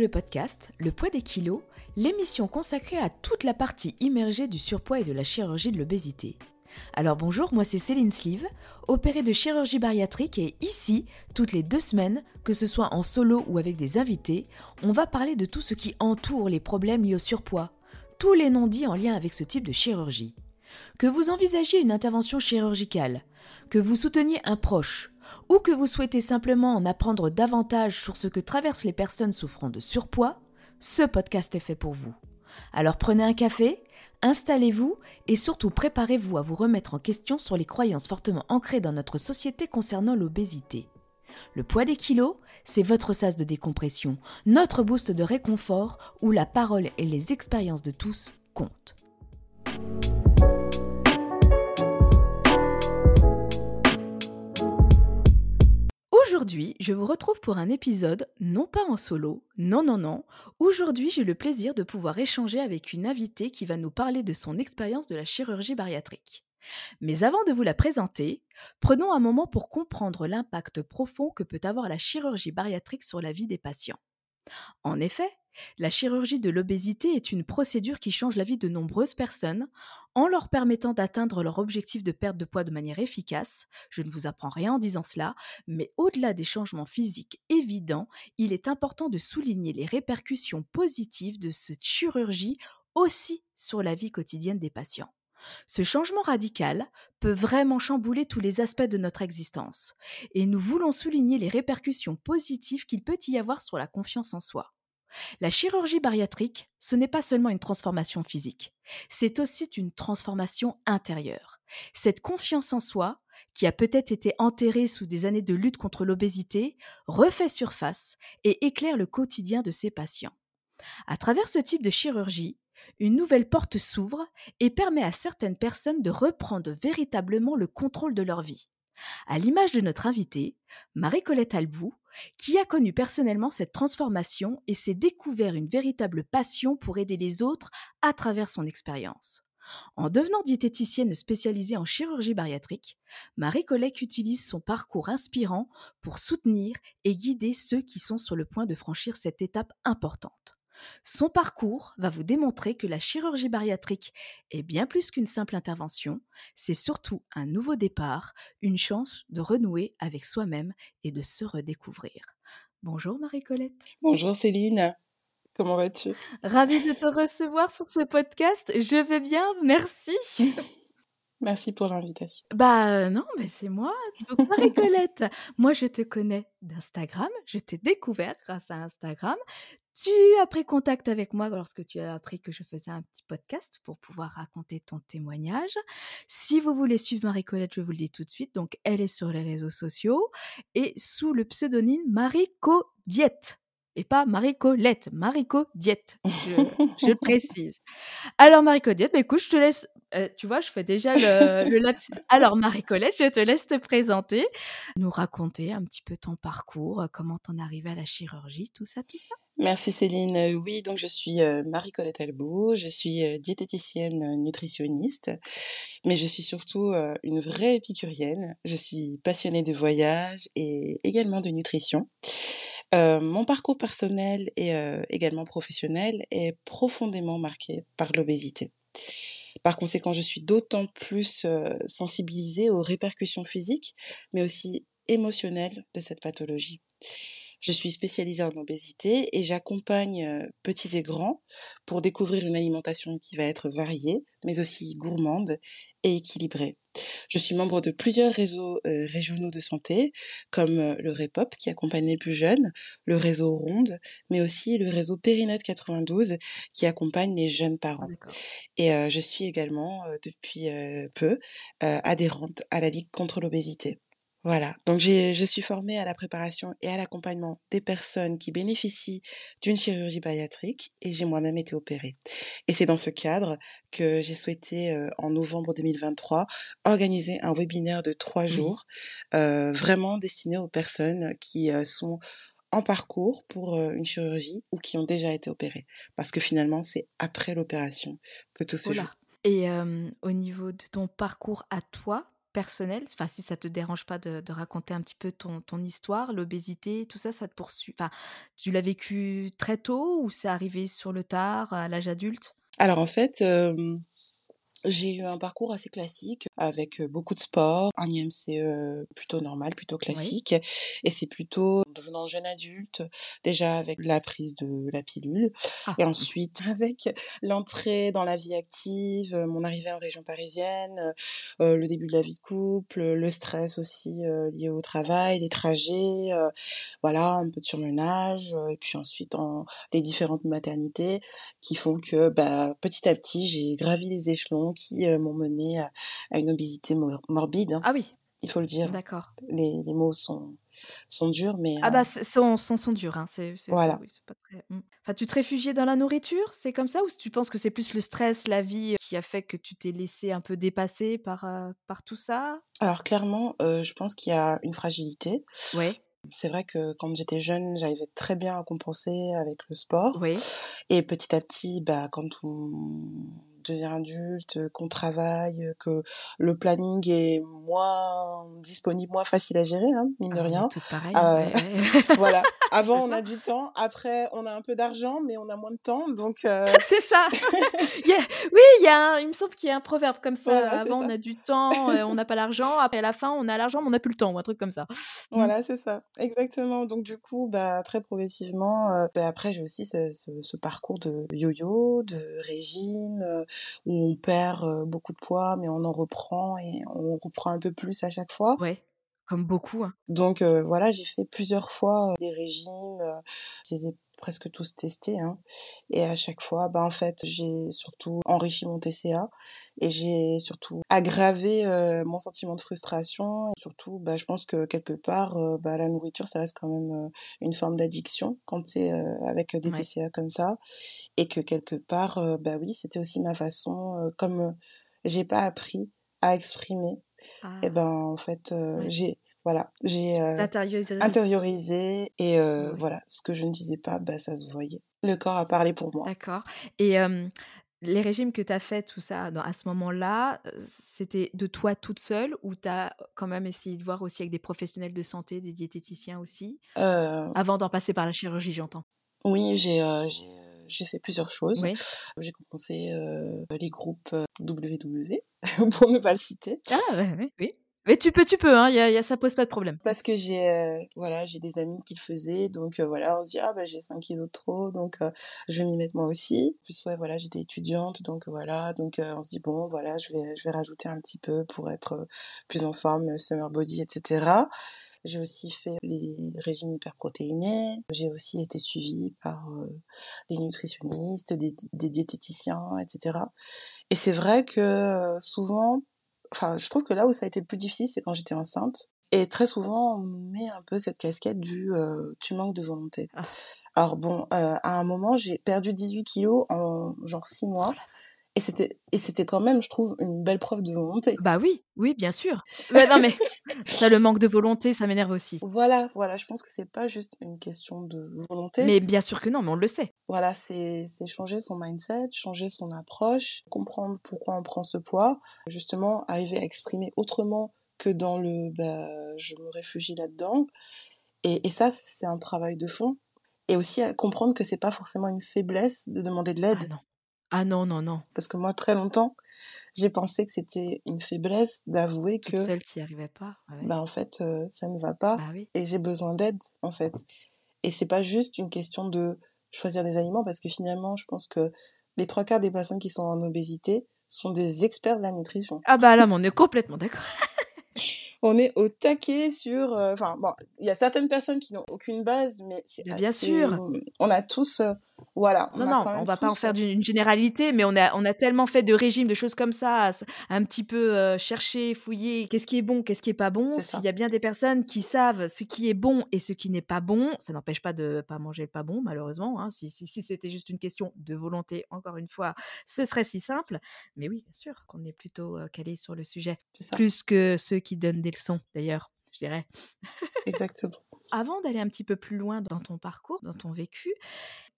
le podcast Le poids des kilos, l'émission consacrée à toute la partie immergée du surpoids et de la chirurgie de l'obésité. Alors bonjour, moi c'est Céline Sleeve, opérée de chirurgie bariatrique et ici, toutes les deux semaines, que ce soit en solo ou avec des invités, on va parler de tout ce qui entoure les problèmes liés au surpoids, tous les non-dits en lien avec ce type de chirurgie. Que vous envisagiez une intervention chirurgicale, que vous souteniez un proche, ou que vous souhaitez simplement en apprendre davantage sur ce que traversent les personnes souffrant de surpoids, ce podcast est fait pour vous. Alors prenez un café, installez-vous et surtout préparez-vous à vous remettre en question sur les croyances fortement ancrées dans notre société concernant l'obésité. Le poids des kilos, c'est votre sas de décompression, notre boost de réconfort où la parole et les expériences de tous comptent. Aujourd'hui, je vous retrouve pour un épisode non pas en solo, non non non. Aujourd'hui, j'ai le plaisir de pouvoir échanger avec une invitée qui va nous parler de son expérience de la chirurgie bariatrique. Mais avant de vous la présenter, prenons un moment pour comprendre l'impact profond que peut avoir la chirurgie bariatrique sur la vie des patients. En effet, la chirurgie de l'obésité est une procédure qui change la vie de nombreuses personnes en leur permettant d'atteindre leur objectif de perte de poids de manière efficace. Je ne vous apprends rien en disant cela, mais au-delà des changements physiques évidents, il est important de souligner les répercussions positives de cette chirurgie aussi sur la vie quotidienne des patients. Ce changement radical peut vraiment chambouler tous les aspects de notre existence, et nous voulons souligner les répercussions positives qu'il peut y avoir sur la confiance en soi. La chirurgie bariatrique, ce n'est pas seulement une transformation physique, c'est aussi une transformation intérieure. Cette confiance en soi, qui a peut-être été enterrée sous des années de lutte contre l'obésité, refait surface et éclaire le quotidien de ses patients. À travers ce type de chirurgie, une nouvelle porte s'ouvre et permet à certaines personnes de reprendre véritablement le contrôle de leur vie. À l'image de notre invitée, Marie-Colette Albou, qui a connu personnellement cette transformation et s'est découvert une véritable passion pour aider les autres à travers son expérience. En devenant diététicienne spécialisée en chirurgie bariatrique, Marie-Colette utilise son parcours inspirant pour soutenir et guider ceux qui sont sur le point de franchir cette étape importante. Son parcours va vous démontrer que la chirurgie bariatrique est bien plus qu'une simple intervention, c'est surtout un nouveau départ, une chance de renouer avec soi-même et de se redécouvrir. Bonjour Marie-Colette. Bonjour Céline. Comment vas-tu? Ravie de te recevoir sur ce podcast. Je vais bien, merci. Merci pour l'invitation. Bah non, mais c'est moi. Donc Marie-Colette, moi je te connais d'Instagram, je t'ai découvert grâce à Instagram. Tu as pris contact avec moi lorsque tu as appris que je faisais un petit podcast pour pouvoir raconter ton témoignage? Si vous voulez suivre Marie-Colette, je vous le dis tout de suite. Donc, elle est sur les réseaux sociaux et sous le pseudonyme Marie-Co et pas Marie-Colette, Marie-Co-Diète, je, précise. Alors Marie-Colette, bah, écoute, je te laisse, euh, tu vois, je fais déjà le, lapsus. Alors Marie-Colette, je te laisse te présenter, nous raconter un petit peu ton parcours, comment t'en arrivé à la chirurgie, tout ça, tout ça. Merci Céline. Euh, oui, donc je suis euh, Marie-Colette Albou, je suis diététicienne nutritionniste, mais je suis surtout une vraie épicurienne. Je suis passionnée de voyage et également de nutrition. Euh, mon parcours personnel et euh, également professionnel est profondément marqué par l'obésité. Par conséquent, je suis d'autant plus euh, sensibilisée aux répercussions physiques, mais aussi émotionnelles de cette pathologie. Je suis spécialisée en obésité et j'accompagne petits et grands pour découvrir une alimentation qui va être variée, mais aussi gourmande et équilibrée. Je suis membre de plusieurs réseaux régionaux de santé, comme le REPOP qui accompagne les plus jeunes, le réseau Ronde, mais aussi le réseau Périnette 92 qui accompagne les jeunes parents. Et je suis également, depuis peu, adhérente à la Ligue contre l'obésité. Voilà, donc je suis formée à la préparation et à l'accompagnement des personnes qui bénéficient d'une chirurgie bariatrique et j'ai moi-même été opérée. Et c'est dans ce cadre que j'ai souhaité, euh, en novembre 2023, organiser un webinaire de trois jours, euh, vraiment destiné aux personnes qui euh, sont en parcours pour une chirurgie ou qui ont déjà été opérées. Parce que finalement, c'est après l'opération que tout se joue. Et au niveau de ton parcours à toi, personnel, enfin si ça te dérange pas de, raconter un petit peu ton, histoire, l'obésité, tout ça, ça te poursuit. Enfin, tu l'as vécu très tôt ou c'est arrivé sur le tard, à l'âge adulte? Alors en fait, j'ai eu un parcours assez classique avec beaucoup de sport, un IMC plutôt normal, plutôt Oui. classique. Et c'est plutôt en devenant jeune adulte, déjà avec la prise de la pilule, Ah, et ensuite avec l'entrée dans la vie active, mon arrivée en région parisienne, euh, le début de la vie de couple, le stress aussi euh, lié au travail, les trajets, euh, voilà, un peu de surmenage, et puis ensuite en, les différentes maternités qui font que bah, petit à petit j'ai gravi les échelons qui euh, m'ont mené à, à une obésité mor- morbide, hein, Ah oui, il faut le dire. d'accord. Les, les mots sont, sont durs, mais Ah euh, bah, sont, sont, sont durs, hein. Voilà. oui, c'est pas très... mmh. Enfin, tu te réfugiais dans la nourriture, c'est comme ça Ou tu penses que c'est plus le stress, la vie euh, qui a fait que tu t'es laissé un peu dépasser par, euh, par tout ça? Alors clairement, je pense qu'il y a une fragilité. Ouais, C'est vrai que quand j'étais jeune, j'arrivais très bien à compenser avec le sport. ouais, Et petit à petit, bah, quand on devient adulte, qu'on travaille, que le planning est moins disponible, moins facile à gérer, hein, mine de Ah, rien. toutes pareilles. Euh, Ouais, ouais. voilà. Avant, on a du temps. Après, on a un peu d'argent, mais on a moins de temps. Donc, euh, C'est ça. Oui, il, y a un- il me semble qu'il y a un proverbe comme ça. voilà, Avant, on a du temps, euh, on n'a pas l'argent. Après, à la fin, on a l'argent, mais on n'a plus le temps, ou un truc comme ça. Mm. Voilà, c'est ça. Exactement. Donc, du coup, bah, très progressivement, euh, bah, après, j'ai aussi ce, ce, ce parcours de yo-yo, de régime, euh, où on perd beaucoup de poids, mais on en reprend et on reprend un peu plus à chaque fois. Ouais, comme beaucoup. hein. Donc, euh, voilà, j'ai fait plusieurs fois euh, des régimes. euh, je les ai presque tous testés. Hein. Et à chaque fois, bah, en fait, j'ai surtout enrichi mon TCA et j'ai surtout aggravé euh, mon sentiment de frustration. Et surtout, bah, je pense que quelque part, euh, bah, la nourriture, ça reste quand même euh, une forme d'addiction quand c'est avec des Ouais. TCA comme ça. Et que quelque part, bah oui, c'était aussi ma façon, comme j'ai pas appris à exprimer, et Ah, ben en fait, ouais. j'ai voilà, j'ai euh, intériorisé et euh, Ouais. voilà, ce que je ne disais pas, bah, ça se voyait. Le corps a parlé pour moi. D'accord. Et les régimes que tu as fait, tout ça, dans à ce moment-là, heu, c'était de toi toute seule ou tu as quand même essayé de voir aussi avec des professionnels de santé, des diététiciens aussi? Euh, Avant d'en passer par la chirurgie, j'entends. oui, j'ai euh, j'ai euh, fait plusieurs choses. Oui. J'ai commencé euh, les groupes euh, WW, pour ne pas le citer, Ah oui. Mais tu peux, tu peux, hein, y a, y a, ça pose pas de problème. parce que j'ai euh, voilà, j'ai des amis qui le faisaient, donc euh, voilà, on se dit ah bah j'ai 5 kilos de trop, donc euh, je vais m'y mettre moi aussi. En plus ouais voilà, j'étais étudiante, donc voilà, donc euh, on se dit bon voilà, je vais je vais rajouter un petit peu pour être euh, plus en forme, euh, summer body, etc. J'ai aussi fait les régimes hyperprotéinés. J'ai aussi été suivie par euh, des nutritionnistes, des, des diététiciens, etc. Et c'est vrai que euh, souvent, enfin, je trouve que là où ça a été le plus difficile, c'est quand j'étais enceinte. Et très souvent, on met un peu cette casquette du euh, tu manques de volonté. Ah. Alors bon, euh, à un moment, j'ai perdu 18 kilos en genre 6 Oh mois. la Et c'était, et c'était quand même, je trouve, une belle preuve de volonté. Bah oui, oui, bien sûr. Non mais ça, le manque de volonté, ça m'énerve aussi. Voilà, voilà, je pense que c'est pas juste une question de volonté. Mais bien sûr que non, mais on le sait. Voilà, c'est changer son mindset, changer son approche, comprendre pourquoi on prend ce poids, justement arriver à exprimer autrement que dans le bah, je me réfugie là-dedans. Et, et ça, c'est un travail de fond. Et aussi à comprendre que c'est pas forcément une faiblesse de demander de Ah l'aide. non. Ah non, non, non. Parce que moi, très longtemps, j'ai pensé que c'était une faiblesse d'avouer que, seule, tu n'y arrivais pas. Ah ouais. bah, en fait, euh, ça ne va pas Bah oui. et j'ai besoin d'aide, en fait. Et c'est pas juste une question de choisir des aliments, parce que finalement, je pense que les trois quarts des personnes qui sont en obésité sont des experts de la nutrition. Ah bah là, on est complètement d'accord. On est au taquet sur... euh, Enfin, bon, il y a certaines personnes qui n'ont aucune base, mais c'est... Bien sûr. On a tous... euh, voilà. On Non, a non, on va pas en faire euh, d'une une généralité, mais on a, on a tellement fait de régimes, de choses comme ça, un petit peu euh, chercher, fouiller, qu'est-ce qui est bon, qu'est-ce qui est pas bon. S'il y a bien des personnes qui savent ce qui est bon et ce qui n'est pas bon, ça n'empêche pas de pas manger le pas bon, malheureusement. hein. Si, si, si c'était juste une question de volonté, encore une fois, ce serait si simple. Mais oui, bien sûr qu'on est plutôt calé sur le sujet, C'est ça, plus que ceux qui donnent des leçons, d'ailleurs, je dirais. exactement. Avant d'aller un petit peu plus loin dans ton parcours, dans ton vécu,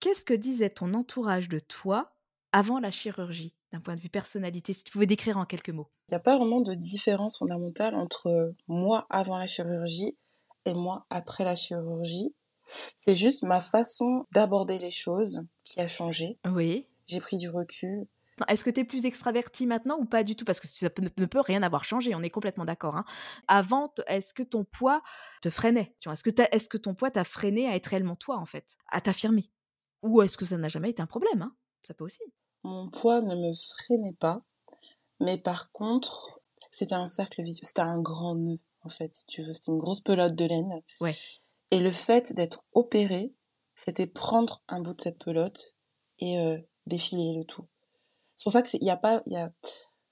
qu'est-ce que disait ton entourage de toi avant la chirurgie, d'un point de vue personnalité, si tu pouvais décrire en quelques mots? Il y a pas vraiment de différence fondamentale entre, moi avant la chirurgie et moi après la chirurgie. C'est juste ma façon d'aborder les choses qui a changé. Oui. J'ai pris du recul. Est-ce que tu es plus extravertie maintenant ou pas du tout? Parce que ça ne peut rien avoir changé, on est complètement d'accord, hein. Avant, est-ce que ton poids te freinait? Est-ce que ton poids t'a freiné à être réellement toi, en fait? À t'affirmer? Ou est-ce que ça n'a jamais été un problème, hein? Ça peut aussi. Mon poids ne me freinait pas, mais par contre, c'était un cercle vicieux, c'était un grand nœud, en fait, si tu veux. C'est une grosse pelote de laine. Ouais. Et le fait d'être opérée, c'était prendre un bout de cette pelote et heu, défiler le tout. C'est pour ça que c'est il y a pas il y a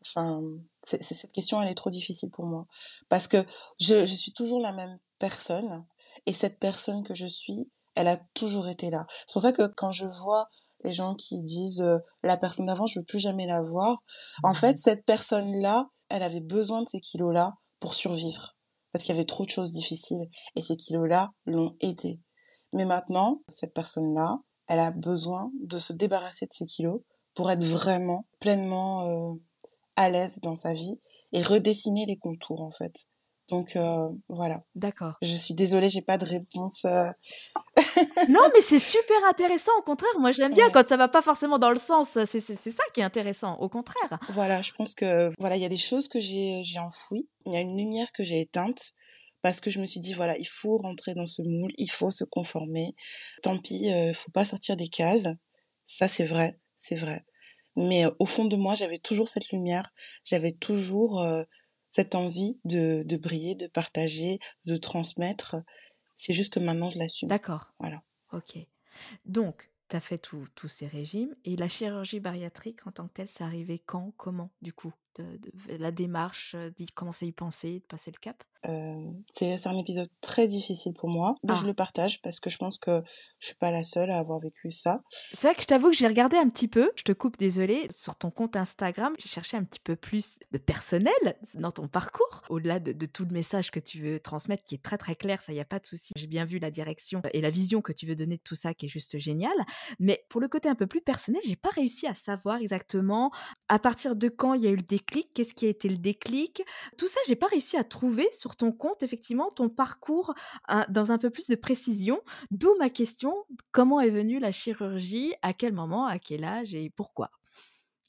enfin, cette question, elle est trop difficile pour moi. Parce que je je suis toujours la même personne et cette personne que je suis, elle a toujours été là. C'est pour ça que quand je vois les gens qui disent, heu: «La personne d'avant, je veux plus jamais la voir», en fait, cette personne-là, elle avait besoin de ces kilos-là pour survivre. Parce qu'il y avait trop de choses difficiles et ces kilos-là l'ont aidée. Mais maintenant, cette personne-là, elle a besoin de se débarrasser de ces kilos pour être vraiment pleinement, heu, à l'aise dans sa vie et redessiner les contours, en fait. Donc heu, voilà. D'accord. Je suis désolée, j'ai pas de réponse, heu Non, mais c'est super intéressant, au contraire, moi j'aime bien Ouais. quand ça va pas forcément dans le sens, c'est ça qui est intéressant, au contraire. Voilà, je pense que, voilà, il y a des choses que j'ai enfouies. Il y a une lumière que j'ai éteinte parce que je me suis dit: «Voilà, il faut rentrer dans ce moule, il faut se conformer. Tant pis, heu, faut pas sortir des cases». Ça, c'est vrai, c'est vrai. Mais heu, au fond de moi, j'avais toujours cette lumière, j'avais toujours, heu, cette envie de de briller, de partager, de transmettre. C'est juste que maintenant je l'assume. D'accord. Voilà. OK. Donc, tu as fait tous tous ces régimes et la chirurgie bariatrique en tant que telle, c'est arrivé quand? Comment, du coup? De de la démarche, heu, d'y commencer à y penser, de passer le cap? Hem, c'est un épisode très difficile pour moi, mais je Ah. le partage parce que je pense que je suis pas la seule à avoir vécu ça. C'est vrai que je t'avoue que j'ai regardé un petit peu, je te coupe, désolée, sur ton compte Instagram, j'ai cherché un petit peu plus de personnel dans ton parcours, au-delà de de tout le message que tu veux transmettre qui est très, très clair, ça, y a pas de souci. J'ai bien vu la direction et la vision que tu veux donner de tout ça qui est juste géniale. Mais pour le côté un peu plus personnel, j'ai pas réussi à savoir exactement à partir de quand il y a eu le déclic, qu'est-ce qui a été le déclic? Tout ça, j'ai pas réussi à trouver sur ton compte, effectivement, ton parcours, hein, dans un peu plus de précision. D'où ma question, comment est venue la chirurgie? À quel moment? À quel âge? Et pourquoi?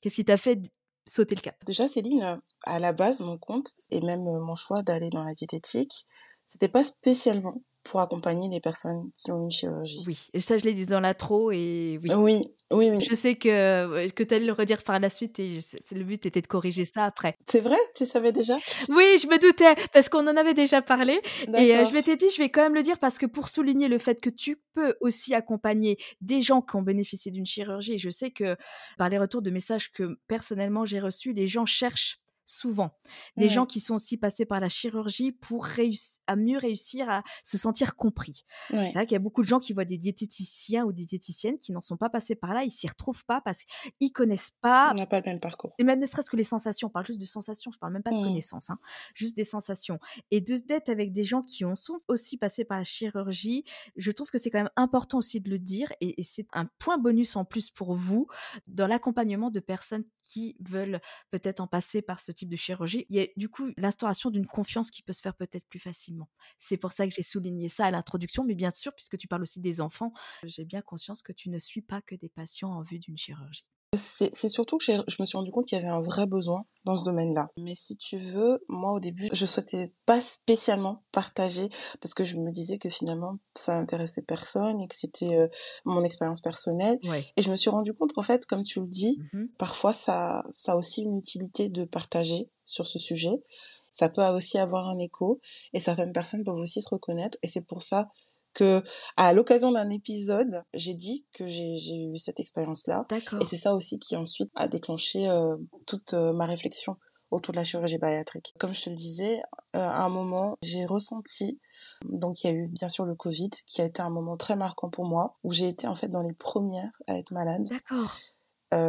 Qu'est-ce qui t'a fait sauter le cap? Déjà Céline, à la base, mon compte et même, heu, mon choix d'aller dans la diététique, c'était pas spécialement pour accompagner des personnes qui ont une chirurgie. Oui, et ça, je l'ai dit dans l'intro et oui. Oui, oui, oui. Je sais que, que tu allais le redire par la suite et le but était de corriger ça après. C'est vrai? Tu savais déjà? Oui, je me doutais, parce qu'on en avait déjà parlé et heu, je m'étais dit: «Je vais quand même le dire» parce que pour souligner le fait que tu peux aussi accompagner des gens qui ont bénéficié d'une chirurgie je sais que par les retours de messages que personnellement j'ai reçus, les gens cherchent souvent des gens qui sont aussi passés par la chirurgie pour à mieux réussir à se sentir compris. Ouais. C'est vrai qu'il y a beaucoup de gens qui voient des diététiciens ou des diététiciennes qui n'en sont pas passés par là, ils s'y retrouvent pas parce qu'ils connaissent pas On n'a pas le même parcours. et même ne serait-ce que les sensations, on parle juste de sensations, je parle même pas de Mmh. connaissances, hein, juste des sensations. Et de d'être avec des gens qui en sont aussi passés par la chirurgie, je trouve que c'est quand même important aussi de le dire et et c'est un point bonus en plus pour vous dans l'accompagnement de personnes qui veulent peut-être en passer par ce de chirurgie. Il y a du coup l'instauration d'une confiance qui peut se faire peut-être plus facilement. C'est pour ça que j'ai souligné ça à l'introduction, mais bien sûr, puisque tu parles aussi des enfants, j'ai bien conscience que tu ne suis pas que des patients en vue d'une chirurgie. C'est surtout que je me suis rendu compte qu'il y avait un vrai besoin dans ce domaine-là. Mais si tu veux, moi au début, je souhaitais pas spécialement partager parce que je me disais que finalement ça intéressait personne et que c'était, heu, mon expérience personnelle Ouais. et je me suis rendu compte qu'en fait, comme tu le dis, Mmh parfois ça ça a aussi une utilité de partager sur ce sujet. Ça peut aussi avoir un écho et certaines personnes peuvent aussi se reconnaître et c'est pour ça que, à l'occasion d'un épisode, j'ai dit que j'ai eu cette expérience-là et c'est ça aussi qui ensuite a déclenché, heu, toute, heu, ma réflexion autour de la chirurgie bariatrique. Comme je te le disais, heu, à un moment, j'ai ressenti donc il y a eu bien sûr le covid qui a été un moment très marquant pour moi, où j'ai été en fait dans les premières à être malade. D'accord.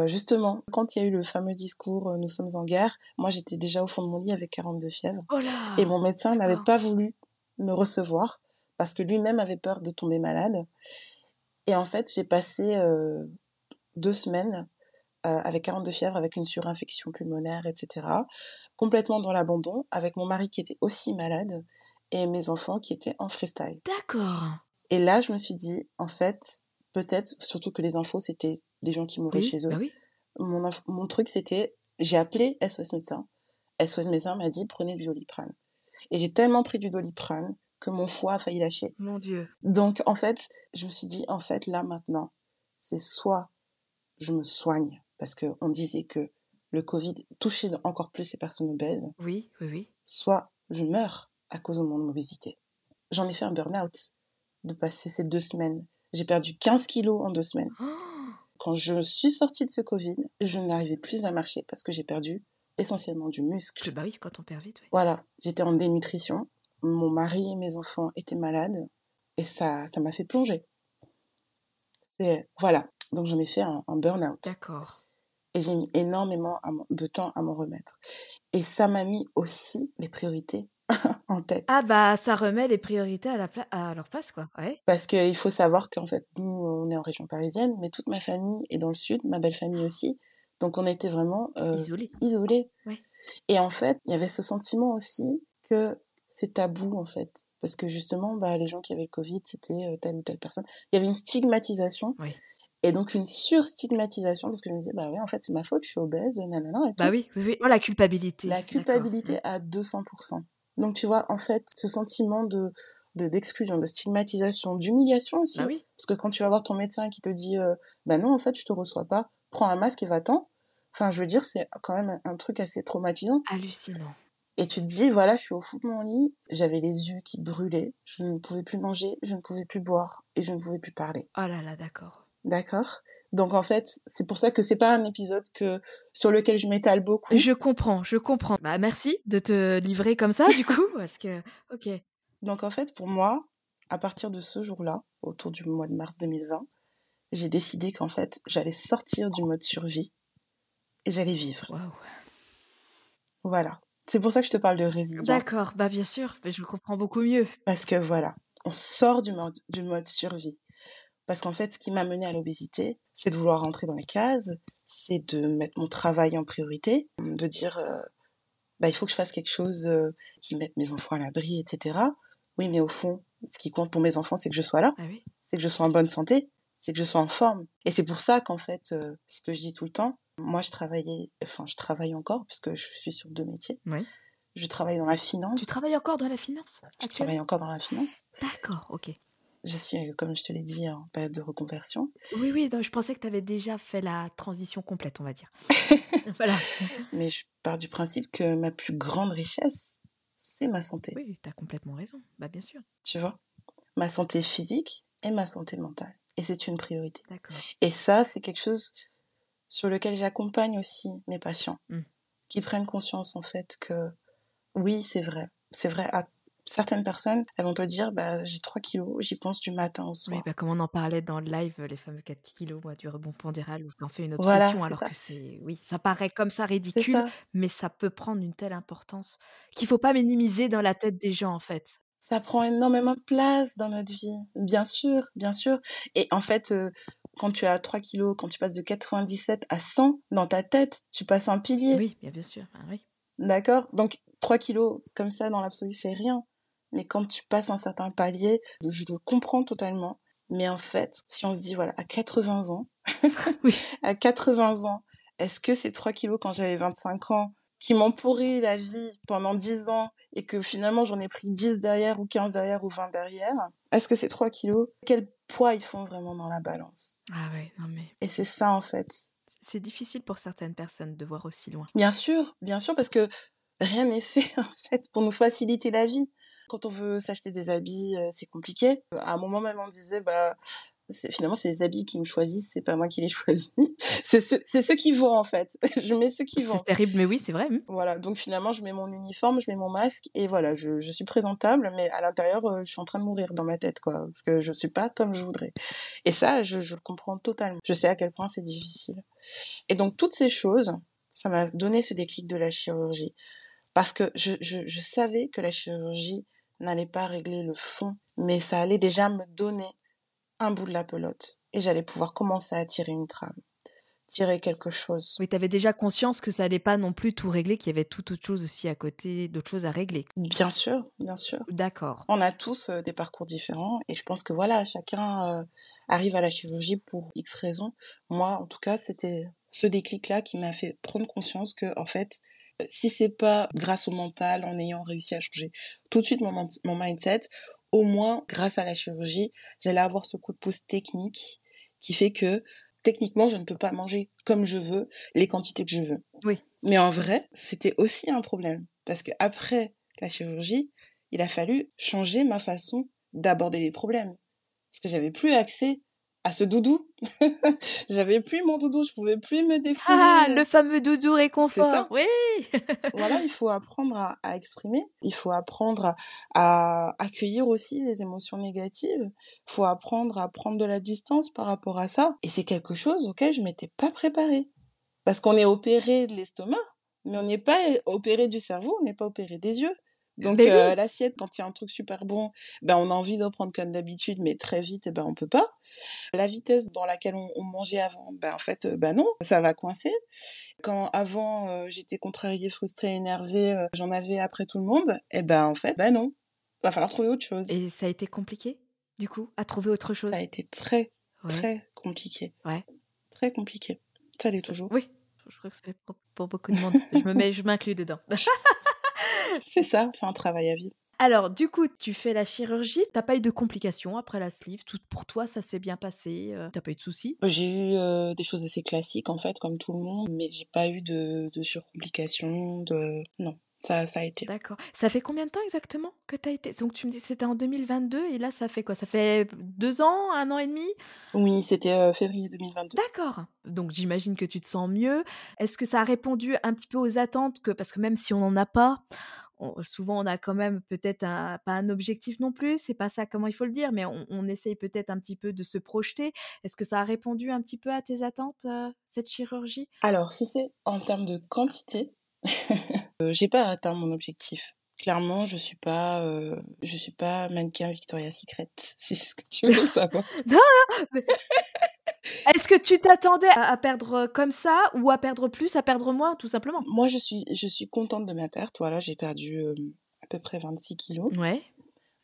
Justement, quand il y a eu le fameux discours, «Nous sommes en guerre», moi j'étais déjà au fond de mon lit avec 42 fièvres Oh là! et mon médecin n'avait pas voulu me recevoir parce que lui-même avait peur de tomber malade et en fait, j'ai passé, heu, 2 semaines euh, avec 42 fièvres, avec une surinfection pulmonaire, etc. Complètement dans l'abandon, avec mon mari qui était aussi malade et mes enfants qui étaient en freestyle. D'accord. Et là, je me suis dit, en fait, peut-être, surtout que les infos, c'était les gens qui mouraient Oui, chez eux. bah oui. Mon, mon truc, c'était, j'ai appelé SOS médecin. SOS médecin m'a dit, prenez du doliprane. Et j'ai tellement pris du doliprane que mon foie a failli lâcher. Mon Dieu. Donc, en fait, je me suis dit, en fait, là, maintenant, c'est soit je me soigne, parce qu'on disait que le Covid touchait encore plus les personnes obèses, Oui, oui, oui. soit je meurs à cause de mon obésité. J'en ai fait un burn-out de passer ces deux semaines. J'ai perdu 15 kilos en deux semaines. Oh, Quand je suis sortie de ce Covid, je n'arrivais plus à marcher parce que j'ai perdu essentiellement du muscle. bah oui, quand on perd vite. oui. Voilà, j'étais en dénutrition. Mon mari et mes enfants étaient malades et ça, ça m'a fait plonger. C'est voilà, donc j'en ai fait un, un burn-out D'accord. et j'ai mis énormément de temps à m'en remettre. Et ça m'a mis aussi les priorités en tête. Ah bah ça remet les priorités à, la pla- à leur place, quoi. Ouais. Parce qu'il faut savoir qu'en fait, nous, on est en région parisienne, mais toute ma famille est dans le sud, ma belle famille aussi. Donc on été vraiment euh, Isolé. isolés. Ouais. Et en fait, il y avait ce sentiment aussi que c'est tabou, en fait. Parce que justement, bah, les gens qui avaient le Covid, c'était euh, telle ou telle personne. Il y avait une stigmatisation. Oui. Et donc une surstigmatisation, parce que je me disais, bah ouais, en fait, c'est ma faute, je suis obèse, nanana, et tout. Bah oui, oui, oui. Oh, la culpabilité. La culpabilité à 200%. Donc tu vois, en fait, ce sentiment de de- d'exclusion, de, stigmatisation, d'humiliation aussi. Bah oui. Parce que quand tu vas voir ton médecin qui te dit, euh, bah non, en fait, je te reçois pas, prends un masque et va-t'en. Enfin, je veux dire, c'est quand même un truc assez traumatisant. Hallucinant. Et tu te dis, voilà, je suis au fond de mon lit, j'avais les yeux qui brûlaient, je ne pouvais plus manger, je ne pouvais plus boire et je ne pouvais plus parler. Oh là là, d'accord. D'accord? Donc en fait, c'est pour ça que c'est pas un épisode que sur lequel je m'étale beaucoup. Je comprends, je comprends. Bah merci de te livrer comme ça, du coup, parce que, ok. Donc en fait, pour moi, à partir de ce jour-là, autour du mois de mars 2020, j'ai décidé qu'en fait, j'allais sortir du mode survie et j'allais vivre. Waouh. Voilà. C'est pour ça que je te parle de résilience. D'accord, bah bien sûr, mais je comprends beaucoup mieux. Parce que voilà, on sort du mode, du mode survie. Parce qu'en fait, ce qui m'a mené à l'obésité, c'est de vouloir rentrer dans les cases, c'est de mettre mon travail en priorité, de dire, euh, bah, il faut que je fasse quelque chose euh, qui mette mes enfants à l'abri, etc. Oui, mais au fond, ce qui compte pour mes enfants, c'est que je sois là, Ah oui. c'est que je sois en bonne santé, c'est que je sois en forme. Et c'est pour ça qu'en fait, euh, ce que je dis tout le temps, moi, je travaillais, enfin, je travaille encore, puisque je suis sur deux métiers. Oui. Je travaille dans la finance. Tu travailles encore dans la finance Je travaille encore dans la finance. D'accord, ok. Je suis, comme je te l'ai dit, en période de reconversion. Oui, oui, non, je pensais que tu avais déjà fait la transition complète, on va dire. voilà. Mais je pars du principe que ma plus grande richesse, c'est ma santé. Oui, tu as complètement raison. Bah bien sûr. Tu vois? Ma santé physique et ma santé mentale. Et c'est une priorité. D'accord. Et ça, c'est quelque chose sur lequel j'accompagne aussi mes patients. Mm. Qui prennent conscience, en fait, que oui, c'est vrai. C'est vrai. À certaines personnes, elles vont te dire, bah, j'ai 3 kilos, j'y pense du matin au soir. Oui, bah, comme on en parlait dans le live, les fameux 4 kilos moi, du rebond pondéral, où tu en fais une obsession, alors ça. que c'est. Oui, ça paraît comme ça ridicule, ça. mais ça peut prendre une telle importance qu'il faut pas minimiser dans la tête des gens, en fait. Ça prend énormément de place dans notre vie. Bien sûr, bien sûr. Et en fait, euh, quand tu as 3 kilos, quand tu passes de 97 à 100 dans ta tête, tu passes un pilier. Oui, bien, sûr. Ah oui. D'accord? Donc, 3 kilos, comme ça, dans l'absolu, c'est rien. Mais quand tu passes un certain palier, je le comprends totalement. Mais en fait, si on se dit, voilà, à 80 ans, Oui. à 80 ans, est-ce que ces 3 kilos quand j'avais 25 ans, qui m'ont pourri la vie pendant 10 ans, et que finalement j'en ai pris 10 derrière, ou 15 derrière, ou 20 derrière, est-ce que ces 3 kilos, quel poids ils font vraiment dans la balance? Ah ouais, non mais. Et c'est ça, en fait. C'est difficile pour certaines personnes de voir aussi loin. Bien sûr, bien sûr, parce que rien n'est fait en fait pour nous faciliter la vie. Quand on veut s'acheter des habits, euh, c'est compliqué. À un moment même, on disait, bah, c'est- finalement, c'est les habits qui me choisissent, c'est pas moi qui les choisis. c'est ceux, c'est ceux qui vont en fait. je mets ceux qui vont. C'est terrible, mais oui, c'est vrai. Voilà, donc finalement, je mets mon uniforme, je mets mon masque et voilà, je, je suis présentable, mais à l'intérieur, euh, je suis en train de mourir dans ma tête, quoi, parce que je suis pas comme je voudrais. Et ça, je, je le comprends totalement. Je sais à quel point c'est difficile. Et donc, toutes ces choses, ça m'a donné ce déclic de la chirurgie. Parce que je, je savais que la chirurgie n'allait pas régler le fond, mais ça allait déjà me donner un bout de la pelote. Et j'allais pouvoir commencer à tirer une trame. tirer quelque chose. Oui, tu avais déjà conscience que ça allait pas non plus tout régler, qu'il y avait toute autre chose aussi à côté, d'autres choses à régler. Bien sûr, bien sûr. D'accord. On a tous euh, des parcours différents et je pense que voilà, chacun euh, arrive à la chirurgie pour X raisons. Moi, en tout cas, c'était ce déclic-là qui m'a fait prendre conscience que, en fait, si c'est pas grâce au mental, en ayant réussi à changer tout de suite mon, mon mindset, au moins, grâce à la chirurgie, j'allais avoir ce coup de pouce technique qui fait que techniquement, je ne peux pas manger comme je veux, les quantités que je veux. Oui. Mais en vrai, c'était aussi un problème. Parce que après la chirurgie, il a fallu changer ma façon d'aborder les problèmes. Parce que j'avais plus accès à ce doudou. J'avais plus mon doudou, je pouvais plus me défouler. Ah, le fameux doudou réconfort. ça. Oui. voilà, il faut apprendre à, à exprimer, il faut apprendre à, à accueillir aussi les émotions négatives, il faut apprendre à prendre de la distance par rapport à ça. Et c'est quelque chose auquel je m'étais pas préparée. Parce qu'on est opéré de l'estomac, mais on n'est pas opéré du cerveau, on n'est pas opéré des yeux. Donc oui. euh, l'assiette, quand il y a un truc super bon, ben on a envie d'en prendre comme d'habitude, mais très vite, eh ben on peut pas. La vitesse dans laquelle on, on mangeait avant, ben en fait, euh, ben non, ça va coincer. Quand avant euh, j'étais contrariée, frustrée, énervée, euh, j'en avais après tout le monde, eh ben en fait, ben non, va falloir trouver autre chose. Et ça a été compliqué, du coup, à trouver autre chose? Ça a été très Ouais. très compliqué, Ouais. très compliqué. Ça l'est toujours. Oui. Je crois que c'est pour, pour beaucoup de monde. je me mets, je m'inclus dedans. C'est ça, c'est un travail à vie. Alors, du coup, tu fais la chirurgie. T'as pas eu de complications après la sleeve. Tout pour toi, ça s'est bien passé. euh, T'as pas eu de soucis? J'ai eu euh, des choses assez classiques en fait, comme tout le monde, mais j'ai pas eu de, de surcomplications, de non, ça ça a été. D'accord. Ça fait combien de temps exactement que t'as été? Donc, tu me dis que c'était en 2022 et là, ça fait quoi? Ça fait deux ans, un an et demi? Oui, c'était euh, février 2022. D'accord. Donc, j'imagine que tu te sens mieux. Est-ce que ça a répondu un petit peu aux attentes que parce que même si on n'en a pas, on- souvent on a quand même peut-être un- pas un objectif non plus. C'est pas ça comment il faut le dire, mais on, on essaye peut-être un petit peu de se projeter. Est-ce que ça a répondu un petit peu à tes attentes euh, cette chirurgie? Alors, si c'est en termes de quantité, j'ai pas atteint mon objectif. Clairement, je suis pas, euh, je suis pas mannequin Victoria's Secret, si c'est ce que tu veux savoir. Est-ce que tu t'attendais à, à perdre comme ça ou à perdre plus, à perdre moins, tout simplement? Moi, je suis, je suis contente de ma perte. Voilà, j'ai perdu euh, à peu près 26 kilos. Ouais.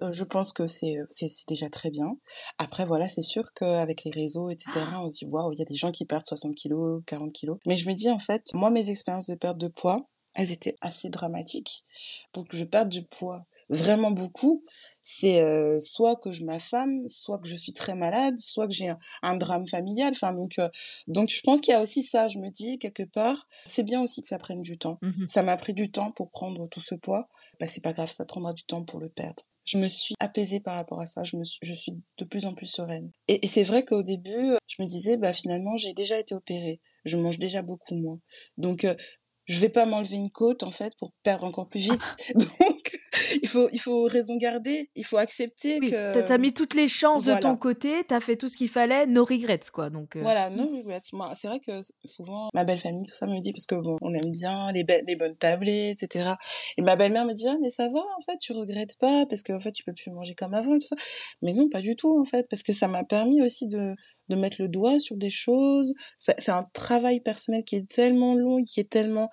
Euh, je pense que c'est c'est déjà très bien. Après, voilà, c'est sûr qu'avec les réseaux, etc., on se dit, waouh, il y a des gens qui perdent 60 kilos, 40 kilos. Mais je me dis, en fait, moi, mes expériences de perte de poids, elles étaient assez dramatiques. Pour que je perde du poids vraiment beaucoup, c'est euh, soit que je m'affame, soit que je suis très malade, soit que j'ai un, un drame familial. Enfin, donc, euh, donc, je pense qu'il y a aussi ça. Je me dis, quelque part, c'est bien aussi que ça prenne du temps. Mhm. Ça m'a pris du temps pour prendre tout ce poids. Bah, c'est pas grave, ça prendra du temps pour le perdre. Je me suis apaisée par rapport à ça. Je me suis, je suis de plus en plus sereine. Et, c'est vrai qu'au début, je me disais, bah, finalement, j'ai déjà été opérée. Je mange déjà beaucoup moins. Donc, euh, je vais pas m'enlever une côte, en fait, pour perdre encore plus vite. il faut, il faut raison garder. Il faut accepter Oui, que. t'as mis toutes les chances de ton côté, t'as fait tout ce qu'il fallait, no regrets, quoi. Donc, euh, Voilà, no regrets. Moi, c'est vrai que souvent, ma belle famille, tout ça me dit, parce que bon, on aime bien les, les bonnes tablées, etc. Et ma belle-mère me dit, ah, mais ça va, en fait, tu regrettes pas, parce que, en fait, tu peux plus manger comme avant et tout ça. Mais non, pas du tout, en fait, parce que ça m'a permis aussi de, de mettre le doigt sur des choses. C'est un travail personnel qui est tellement long, qui est tellement,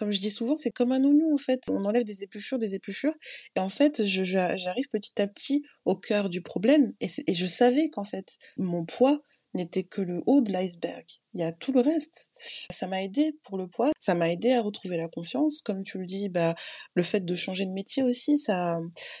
comme je dis souvent, c'est comme un oignon, en fait. On enlève des épluchures, des épluchures. Et en fait, j'arrive petit à petit au cœur du problème. Et je savais qu'en fait, mon poids, n'était que le haut de l'iceberg. Il y a tout le reste. Ça m'a aidé pour le poids. Ça m'a aidé à retrouver la confiance. Comme tu le dis, bah, le fait de changer de métier aussi, ça,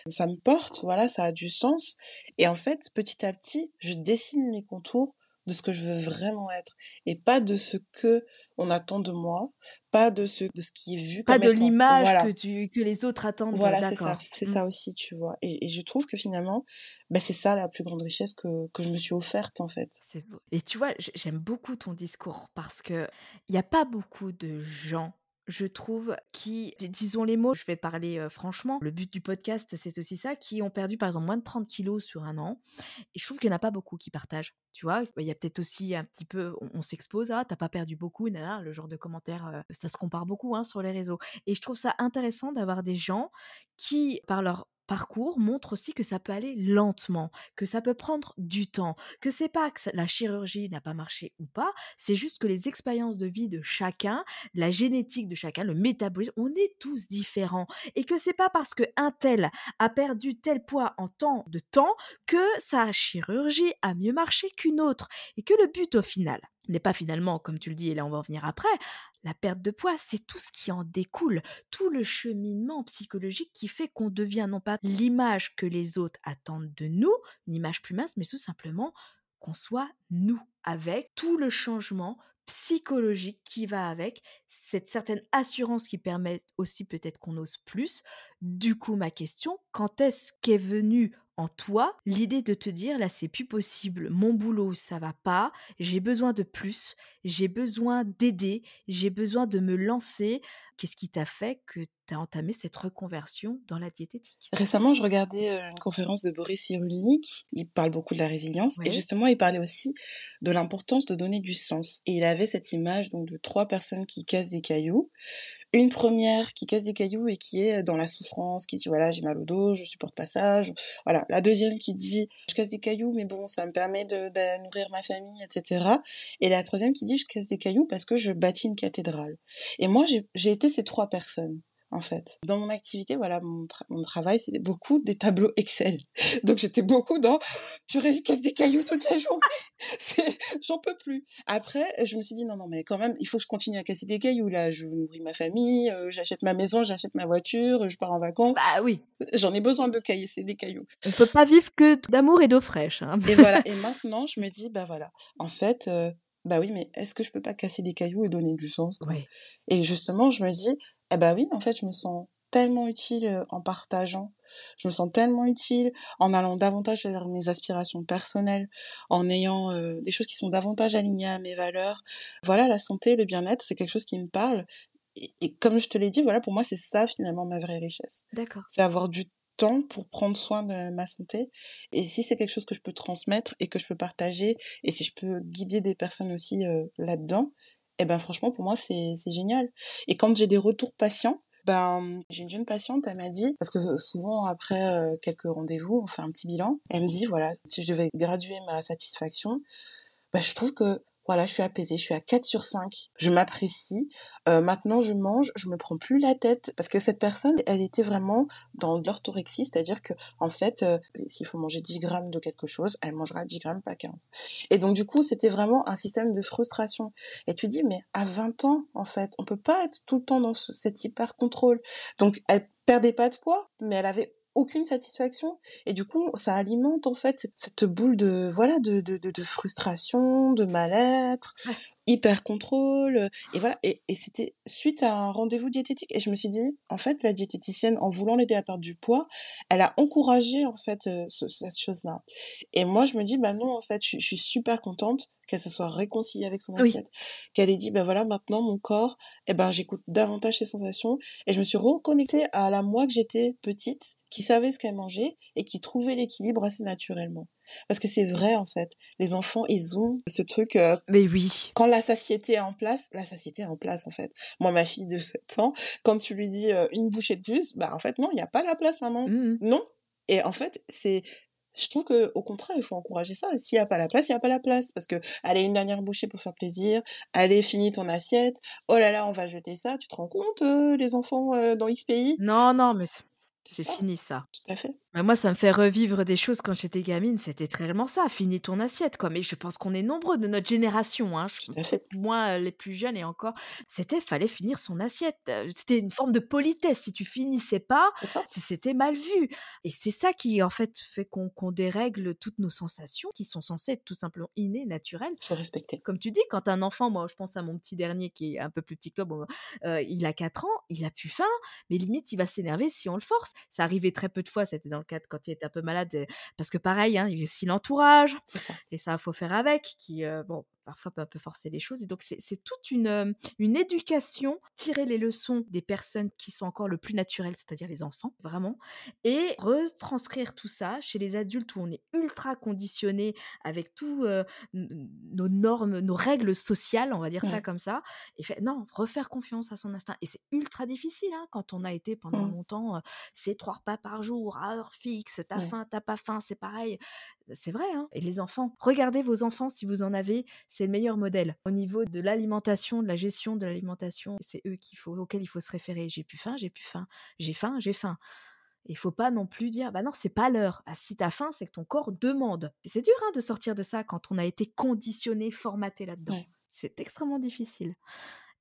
ça me porte. Voilà, ça a du sens. Et en fait, petit à petit, je dessine les contours de ce que je veux vraiment être et pas de ce que on attend de moi, pas de ce de ce qui est vu pas comme de étant- l'image voilà. que, tu, que les autres attendent. Voilà, c'est ça, c'est Mm. ça aussi, tu vois. Et, et je trouve que finalement, bah, c'est ça la plus grande richesse que, que je me suis offerte, en fait. C'est beau. Et tu vois, j'aime beaucoup ton discours parce que il n'y a pas beaucoup de gens, je trouve, qui, dis- disons les mots, je vais parler franchement, le but du podcast, c'est aussi ça, qui ont perdu par exemple moins de 30 kilos sur un an. Et je trouve qu'il n'y en a pas beaucoup qui partagent. Tu vois, il y a peut-être aussi un petit peu, on, on s'expose, ah, t'as pas perdu beaucoup, nana, le genre de commentaires, euh, ça se compare beaucoup hein, sur les réseaux. Et je trouve ça intéressant d'avoir des gens qui, par leur parcours montre aussi que ça peut aller lentement, que ça peut prendre du temps, que c'est pas que la chirurgie n'a pas marché ou pas, c'est juste que les expériences de vie de chacun, la génétique de chacun, le métabolisme, on est tous différents et que c'est pas parce que un tel a perdu tel poids en temps de temps que sa chirurgie a mieux marché qu'une autre et que le but au final n'est pas finalement, comme tu le dis, et là on va en venir après, la perte de poids, c'est tout ce qui en découle, tout le cheminement psychologique qui fait qu'on devient non pas l'image que les autres attendent de nous, une image plus mince, mais tout simplement qu'on soit nous, avec tout le changement psychologique qui va avec, cette certaine assurance qui permet aussi peut-être qu'on ose plus. Du coup, ma question, quand est-ce qu'est venue en toi l'idée de te dire là c'est plus possible, mon boulot ça va pas, j'ai besoin de plus, j'ai besoin d'aider, j'ai besoin de me lancer. Qu'est-ce qui t'a fait que tu as entamé cette reconversion dans la diététique? Récemment, je regardais une conférence de Boris Cyrulnik, il parle beaucoup de la résilience et justement il parlait aussi de l'importance de donner du sens et il avait cette image donc de trois personnes qui cassent des cailloux une première qui casse des cailloux et qui est dans la souffrance, qui dit voilà j'ai mal au dos, je supporte pas ça, voilà. La deuxième qui dit je casse des cailloux mais bon ça me permet de, de, nourrir ma famille, etc. Et la troisième qui dit je casse des cailloux parce que je bâtis une cathédrale. Et moi j'ai été ces trois personnes en fait. Dans mon activité, voilà, mon, mon travail, c'était beaucoup des tableaux Excel. Donc j'étais beaucoup dans, purée, je casse des cailloux toute la journée. J'en peux plus. Après, je me suis dit, non, non, mais quand même, il faut que je continue à casser des cailloux. Là, je nourris ma famille, euh, j'achète ma maison, j'achète ma voiture, je pars en vacances. Bah oui. J'en ai besoin de casser des cailloux. On peut pas vivre que d'amour et d'eau fraîche. Hein. Et voilà. Et maintenant, je me dis, bah voilà. En fait, euh, bah oui, mais est-ce que je peux pas casser des cailloux et donner du sens Oui. Et justement, je me dis, eh ben oui, en fait, je me sens tellement utile en partageant. Je me sens tellement utile en allant davantage vers mes aspirations personnelles, en ayant des choses qui sont davantage alignées à mes valeurs. Voilà, la santé, le bien-être, c'est quelque chose qui me parle. Et, comme je te l'ai dit, voilà, pour moi, c'est ça finalement ma vraie richesse. D'accord. C'est avoir du pour prendre soin de ma santé. Et si c'est quelque chose que je peux transmettre et que je peux partager, et si je peux guider des personnes aussi là-dedans, et ben franchement pour moi c'est génial. Et quand j'ai des retours patients, ben j'ai une jeune patiente, elle m'a dit parce que souvent après euh, quelques rendez-vous, on fait un petit bilan. Elle me dit voilà, si je devais graduer ma satisfaction, ben je trouve que voilà, je suis apaisée, je suis à 4 sur 5, je m'apprécie. Euh, maintenant, je mange, je me prends plus la tête parce que cette personne, elle était vraiment dans l'orthorexie, c'est-à-dire que en fait, euh, s'il faut manger 10 grammes de quelque chose, elle mangera 10 grammes, pas 15. Et donc du coup, c'était vraiment un système de frustration. Et tu dis, mais à 20 ans, en fait, on peut pas être tout le temps dans cet hyper contrôle. Donc, elle perdait pas de poids, mais elle avait aucune satisfaction et du coup ça alimente en fait cette, boule de voilà de, de, de, frustration de mal-être hyper contrôle et voilà et, et c'était suite à un rendez-vous diététique et je me suis dit en fait la diététicienne en voulant l'aider à perdre du poids elle a encouragé en fait cette chose là et moi je me dis bah non en fait je, je suis super contente qu'elle se soit réconciliée avec son assiette qu'elle ait dit bah voilà maintenant mon corps eh ben j'écoute davantage ses sensations et je me suis reconnectée à la moi que j'étais petite qui savait ce qu'elle mangeait et qui trouvait l'équilibre assez naturellement. Parce que c'est vrai en fait, les enfants ils ont ce truc. Euh, Mais oui. Quand la satiété est en place, la satiété est en place en fait. Moi ma fille de 7 ans, quand tu lui dis euh, une bouchée de plus, bah en fait non, il n'y a pas la place maman. Mmh non. Et en fait c'est je trouve que au contraire il faut encourager ça. S'il n'y a pas la place il n'y a pas la place. Parce que allez une dernière bouchée pour faire plaisir. Allez finis ton assiette. Oh là là on va jeter ça. Tu te rends compte euh, les enfants dans X pays? Non non mais c'est fini ça. Tout à fait. Bah, moi, ça me fait revivre des choses quand j'étais gamine. C'était très réellement ça. Finis ton assiette, quoi. Mais je pense qu'on est nombreux de notre génération. Hein. Tout à fait. Moi, les plus jeunes et encore, c'était fallait finir son assiette. C'était une forme de politesse. Si tu finissais pas, c'était mal vu. Et c'est ça qui, en fait, fait qu'on dérègle toutes nos sensations qui sont censées être tout simplement innées, naturelles. Faut respecter. Comme tu dis, quand un enfant, moi, je pense à mon petit dernier qui est un peu plus petit que toi, euh, il a 4 ans, il a plus faim, mais limite, il va s'énerver si on le force. Ça arrivait très peu de fois, c'était dans le cadre quand il était un peu malade, parce que pareil, hein, il y a aussi l'entourage, et ça, il faut faire avec, qui, bon, parfois peut un peu forcer les choses. Et donc, c'est toute une, une éducation, tirer les leçons des personnes qui sont encore le plus naturelles, c'est-à-dire les enfants, vraiment, et retranscrire tout ça chez les adultes où on est ultra conditionné avec tous nos normes, nos règles sociales, on va dire ça comme ça. Et fait, non, refaire confiance à son instinct. Et c'est ultra difficile hein, quand on a été pendant longtemps, c'est trois repas par jour, à heure fixe, t'as faim, t'as pas faim, c'est pareil. C'est vrai, hein et les enfants, regardez vos enfants si vous en avez, c'est le meilleur modèle. Au niveau de l'alimentation, de la gestion de l'alimentation, c'est eux qu'il faut, auxquels il faut se référer. J'ai plus faim, j'ai plus faim, j'ai faim, j'ai faim. Il faut pas non plus dire, bah non, c'est pas l'heure. Ah, si t'as faim, c'est que ton corps demande. C'est dur hein, de sortir de ça quand on a été conditionné, formaté là-dedans. C'est extrêmement difficile.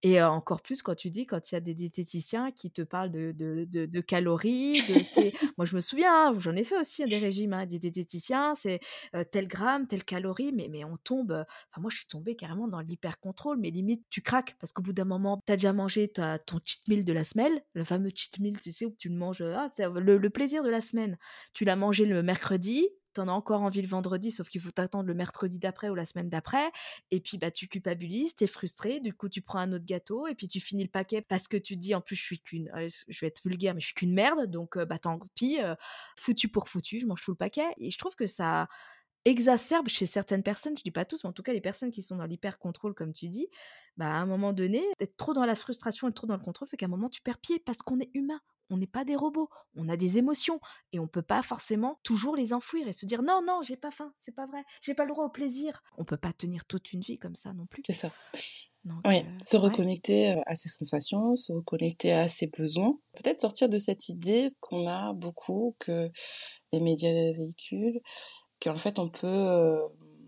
Et encore plus quand tu dis, quand il y a des diététiciens qui te parlent de, de, de, calories, de ces... moi je me souviens, hein, j'en ai fait aussi des régimes, hein, des diététiciens, c'est tel gramme, telle calorie, mais, mais on tombe, enfin moi je suis tombée carrément dans l'hyper-contrôle, mais limite tu craques parce qu'au bout d'un moment, tu as déjà mangé ton cheat meal de la semaine, le fameux cheat meal, tu sais, où tu le manges, ah, le, le plaisir de la semaine, tu l'as mangé le mercredi, t'en as encore envie le vendredi, sauf qu'il faut t'attendre le mercredi d'après ou la semaine d'après. Et puis, bah, tu culpabilises, t'es frustré. Du coup, tu prends un autre gâteau et puis tu finis le paquet parce que tu dis, en plus, je suis qu'une, je vais être vulgaire, mais je suis qu'une merde. Donc, bah, tant pis, foutu pour foutu, je mange tout le paquet. Et je trouve que ça exacerbe chez certaines personnes, je dis pas tous, mais en tout cas les personnes qui sont dans l'hyper-contrôle, comme tu dis, bah, à un moment donné, être trop dans la frustration et trop dans le contrôle fait qu'à un moment tu perds pied parce qu'on est humain, on n'est pas des robots, on a des émotions et on peut pas forcément toujours les enfouir et se dire non non j'ai pas faim, c'est pas vrai, j'ai pas le droit au plaisir. On peut pas tenir toute une vie comme ça non plus. C'est ça. oui, euh, se reconnecter euh, à ses sensations, se reconnecter à ses besoins, peut-être sortir de cette idée qu'on a beaucoup que les médias véhiculent, qu'en fait on peut euh,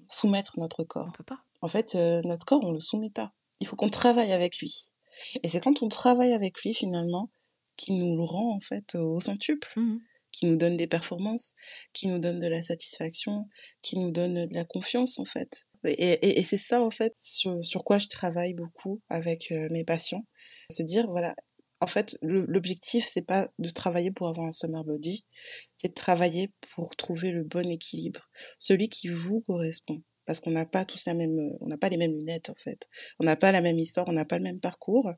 soumettre notre corps. On peut pas. En fait, notre corps on le soumet pas. Il faut qu'on travaille avec lui. Et c'est quand on travaille avec lui finalement qui nous le rend en fait au centuple, mmh qui nous donne des performances, qui nous donne de la satisfaction, qui nous donne de la confiance en fait. Et, et, c'est ça en fait sur, sur, quoi je travaille beaucoup avec euh, mes patients, se dire voilà, en fait l'objectif c'est pas de travailler pour avoir un summer body, c'est de travailler pour trouver le bon équilibre, celui qui vous correspond. Parce qu'on n'a pas tous la même, on n'a pas les mêmes lunettes en fait, on n'a pas la même histoire, on n'a pas le même parcours,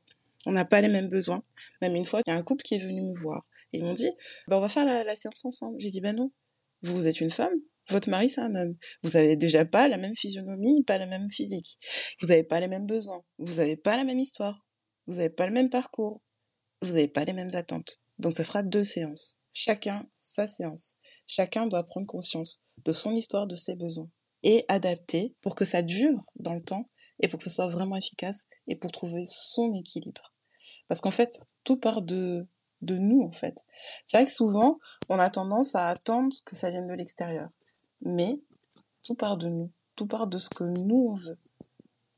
on n'a pas les mêmes besoins. Même une fois, il y a un couple qui est venu me voir. Et ils m'ont dit, bah, on va faire la, séance ensemble. J'ai dit, bah non. Vous, êtes une femme. Votre mari, c'est un homme. Vous avez déjà pas la même physionomie, pas la même physique. Vous n'avez pas les mêmes besoins. Vous n'avez pas la même histoire. Vous n'avez pas le même parcours. Vous n'avez pas les mêmes attentes. Donc, ça sera deux séances. Chacun sa séance. Chacun doit prendre conscience de son histoire, de ses besoins et adapter pour que ça dure dans le temps et pour que ce soit vraiment efficace et pour trouver son équilibre. Parce qu'en fait, tout part de, de nous, en fait. C'est vrai que souvent, on a tendance à attendre que ça vienne de l'extérieur. Mais tout part de nous. Tout part de ce que nous, on veut.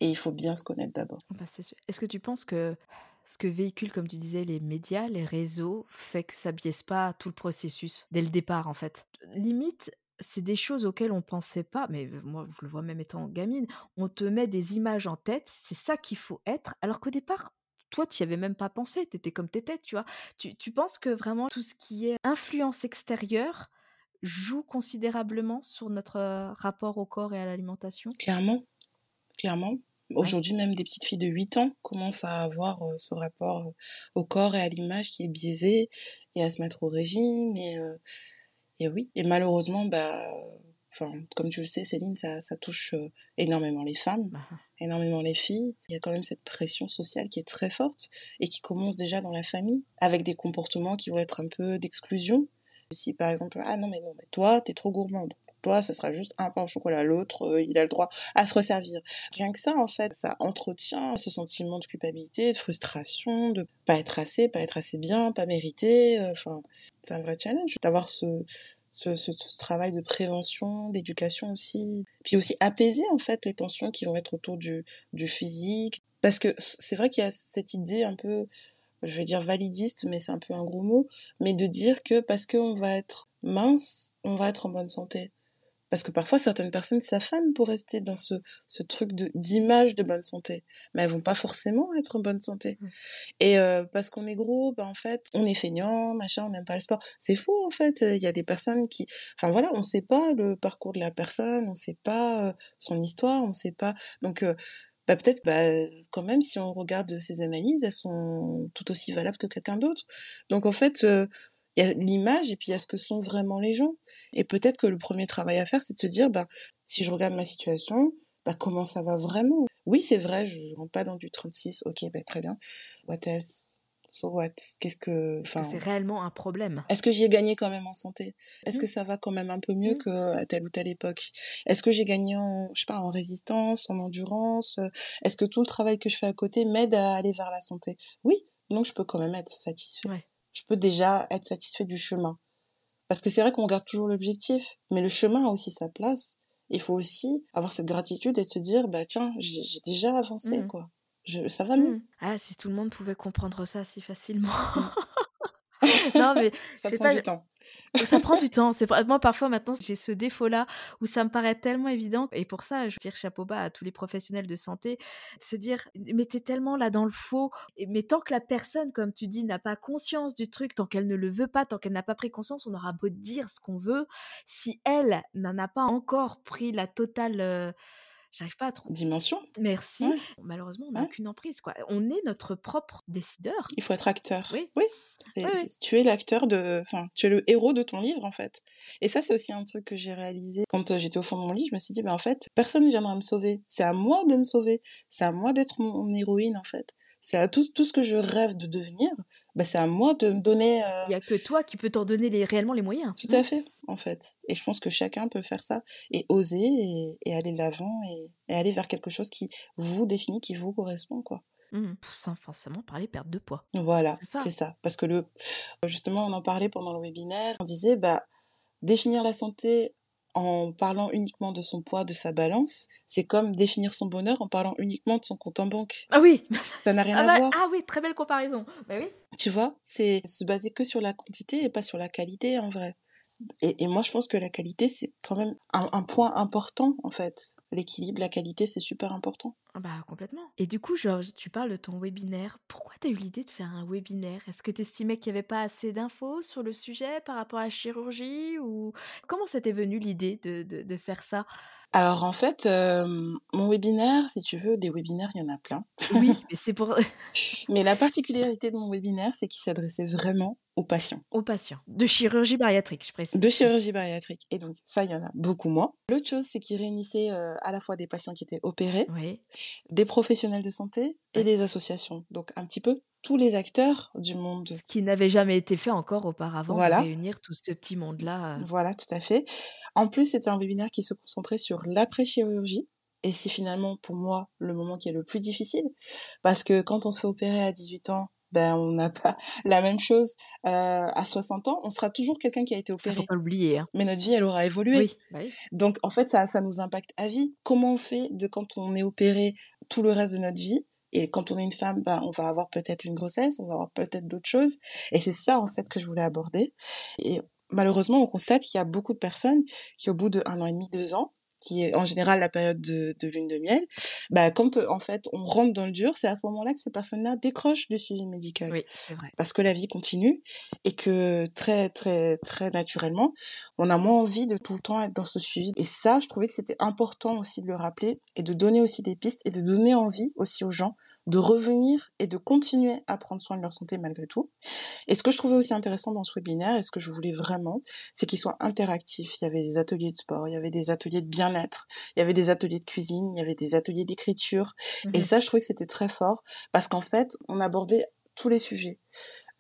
Et il faut bien se connaître d'abord. Bah, Est-ce que tu penses que ce que véhiculent, comme tu disais, les médias, les réseaux, fait que ça biaise pas tout le processus dès le départ, en fait? Limite, c'est des choses auxquelles on pensait pas, mais moi je le vois même étant gamine, on te met des images en tête, c'est ça qu'il faut être, alors qu'au départ, toi, tu n'y avais même pas pensé, tu étais comme tu étais, tu vois. Tu, penses que vraiment tout ce qui est influence extérieure joue considérablement sur notre rapport au corps et à l'alimentation? Clairement, clairement. Aujourd'hui, même des petites filles de 8 ans commencent à avoir ce rapport au corps et à l'image qui est biaisé et à se mettre au régime. Et, et oui, et malheureusement, bah, enfin, comme tu le sais, Céline, ça, ça touche euh, énormément les femmes, bah. énormément les filles. Il y a quand même cette pression sociale qui est très forte et qui commence déjà dans la famille, avec des comportements qui vont être un peu d'exclusion. Si par exemple, ah non mais non, mais toi, t'es trop gourmande. Toi, ça sera juste un pain au chocolat. L'autre, euh, il a le droit à se resservir. Rien que ça, en fait, ça entretient ce sentiment de culpabilité, de frustration, de pas être assez, pas être assez bien, pas mériter. Euh, enfin, c'est un vrai challenge d'avoir ce, ce, travail de prévention, d'éducation aussi, puis aussi apaiser en fait les tensions qui vont être autour du, du physique. Parce que c'est vrai qu'il y a cette idée un peu, je vais dire validiste, mais c'est un peu un gros mot, mais de dire que parce qu'on va être mince, on va être en bonne santé. Parce que parfois, certaines personnes s'affament pour rester dans ce, ce truc d'image de bonne santé. Mais elles vont pas forcément être en bonne santé. Mmh. Et euh, parce qu'on est gros, bah, en fait, on est feignant, machin, on n'aime pas le sport. C'est faux, en fait. Il y a des personnes qui... Enfin, voilà, on sait pas le parcours de la personne, on sait pas euh, son histoire, on sait pas... Donc... Euh, bah peut-être bah quand même si on regarde ces analyses elles sont tout aussi valables que quelqu'un d'autre donc en fait il y a l'image et puis il y a ce que sont vraiment les gens. Et peut-être que le premier travail à faire, c'est de se dire, bah, si je regarde ma situation, bah, comment ça va vraiment? Oui, c'est vrai, je rentre pas dans du 36, ok, bah, très bien. What else? So what? Qu'est-ce que... Enfin, c'est réellement un problème? Est-ce que j'y ai gagné quand même en santé? Est-ce mmh. que ça va quand même un peu mieux mmh. qu'à telle ou telle époque? Est-ce que j'ai gagné en, je sais pas, en résistance, en endurance? Est-ce que tout le travail que je fais à côté m'aide à aller vers la santé? Oui, donc je peux quand même être satisfait. Ouais peux déjà être satisfait du chemin. Parce que c'est vrai qu'on regarde toujours l'objectif, mais le chemin a aussi sa place. Il faut aussi avoir cette gratitude et se dire, bah tiens, j'ai déjà avancé, mmh. quoi. Je, ça va mieux. Mmh. Ah, si tout le monde pouvait comprendre ça si facilement. Non, mais ça prend du temps. Ça prend du temps. C'est moi parfois maintenant j'ai ce défaut-là où ça me paraît tellement évident et pour ça je tire chapeau bas à tous les professionnels de santé, se dire mais t'es tellement là dans le faux. Mais tant que la personne, comme tu dis, n'a pas conscience du truc, tant qu'elle ne le veut pas, tant qu'elle n'a pas pris conscience, on aura beau dire ce qu'on veut. Si elle n'en a pas encore pris la totale euh, j'arrive pas à trop. Dimension. Merci. Malheureusement, on n'a aucune emprise. Quoi. On est notre propre décideur. Il faut être acteur. Oui. oui. Tu es l'acteur de. Enfin, tu es le héros de ton livre, en fait. Et ça, c'est aussi un truc que j'ai réalisé. Quand euh, j'étais au fond de mon lit, je me suis dit, ben, en fait, personne ne viendra me sauver. C'est à moi de me sauver. C'est à moi d'être mon héroïne, en fait. C'est à tout, tout ce que je rêve de devenir. Bah, c'est à moi de me donner. Euh Il n'y a que toi qui peux t'en donner les, réellement les moyens. Tout à fait, en fait. Et je pense que chacun peut faire ça et oser et, aller de l'avant et, aller vers quelque chose qui vous définit, qui vous correspond, quoi. Mmh. Sans forcément parler perte de poids. Voilà, c'est ça. ça. Parce que le, justement, on en parlait pendant le webinaire. On disait, bah, définir la santé en parlant uniquement de son poids, de sa balance, c'est comme définir son bonheur en parlant uniquement de son compte en banque. Ah oui Ça n'a rien ah à bah, voir. Ah oui, très belle comparaison. Bah oui. Tu vois, c'est se baser que sur la quantité et pas sur la qualité en vrai. Et, moi, je pense que la qualité, c'est quand même un, point important, en fait. L'équilibre, la qualité, c'est super important. Ah bah, complètement. Et du coup, Georges, tu parles de ton webinaire. Pourquoi tu as eu l'idée de faire un webinaire? Est-ce que tu estimais qu'il n'y avait pas assez d'infos sur le sujet par rapport à la chirurgie ou Comment c'était venu l'idée de, faire ça? Alors en fait, euh, mon webinaire, si tu veux, des webinaires, il y en a plein. Oui, mais c'est pour... mais la particularité de mon webinaire, c'est qu'il s'adressait vraiment aux patients. Aux patients. De chirurgie bariatrique, je précise. De chirurgie bariatrique. Et donc, ça, il y en a beaucoup moins. L'autre chose, c'est qu'il réunissait euh, à la fois des patients qui étaient opérés, des professionnels de santé et des associations. Donc, un petit peu tous les acteurs du monde. Ce qui n'avait jamais été fait encore auparavant, voilà. de réunir tout ce petit monde-là. Euh. Voilà, tout à fait. En plus, c'était un webinaire qui se concentrait sur l'après-chirurgie. Et c'est finalement, pour moi, le moment qui est le plus difficile. Parce que quand on se fait opérer à 18 ans, ben on n'a pas la même chose euh, à 60 ans. On sera toujours quelqu'un qui a été opéré. Ça faut pas l'oublier. Hein. Mais notre vie, elle aura évolué. Bah oui, Donc en fait, ça, ça nous impacte à vie. Comment on fait de quand on est opéré tout le reste de notre vie? Et quand on est une femme, ben, on va avoir peut-être une grossesse, on va avoir peut-être d'autres choses. Et c'est ça, en fait, que je voulais aborder. Et malheureusement, on constate qu'il y a beaucoup de personnes qui, au bout de un an et demi, deux ans, qui est en général la période de, de lune de miel, bah, quand en fait on rentre dans le dur, c'est à ce moment-là que ces personnes-là décrochent du suivi médical. Oui, c'est vrai. Parce que la vie continue et que très très très naturellement, on a moins envie de tout le temps être dans ce suivi. Et ça, je trouvais que c'était important aussi de le rappeler et de donner aussi des pistes et de donner envie aussi aux gens de revenir et de continuer à prendre soin de leur santé malgré tout. Et ce que je trouvais aussi intéressant dans ce webinaire, et ce que je voulais vraiment, c'est qu'il soit interactif. Il y avait des ateliers de sport, il y avait des ateliers de bien-être, il y avait des ateliers de cuisine, il y avait des ateliers d'écriture. Et mhm. ça, je trouvais que c'était très fort, parce qu'en fait, on abordait tous les sujets.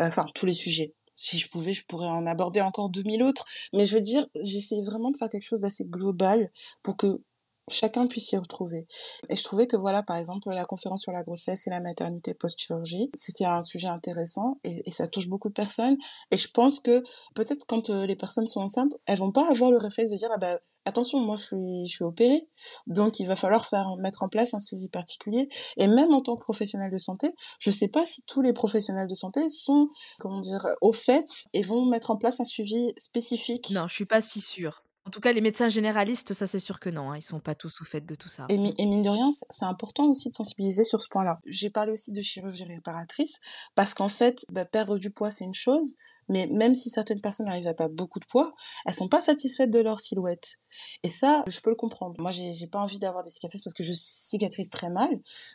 Euh, enfin, tous les sujets si je pouvais, je pourrais en aborder encore 2000 autres. Mais je veux dire, j'essayais vraiment de faire quelque chose d'assez global pour que chacun puisse s'y retrouver. Et je trouvais que voilà, par exemple, la conférence sur la grossesse et la maternité post-chirurgie, c'était un sujet intéressant et, ça touche beaucoup de personnes. Et je pense que peut-être quand euh, les personnes sont enceintes, elles vont pas avoir le réflexe de dire ah bah attention, moi je suis je suis opérée, donc il va falloir faire mettre en place un suivi particulier. Et même en tant que professionnel de santé, je sais pas si tous les professionnels de santé sont comment dire au fait et vont mettre en place un suivi spécifique. Non, je suis pas si sûre. En tout cas, les médecins généralistes, ça c'est sûr que non, hein, ils sont pas tous au fait de tout ça. Et, mine de rien, c'est important aussi de sensibiliser sur ce point-là. J'ai parlé aussi de chirurgie réparatrice parce qu'en fait, bah, perdre du poids c'est une chose, mais même si certaines personnes n'arrivent à pas beaucoup de poids, elles sont pas satisfaites de leur silhouette. Et ça, je peux le comprendre. Moi, j'ai, pas envie d'avoir des cicatrices parce que je cicatrise très mal,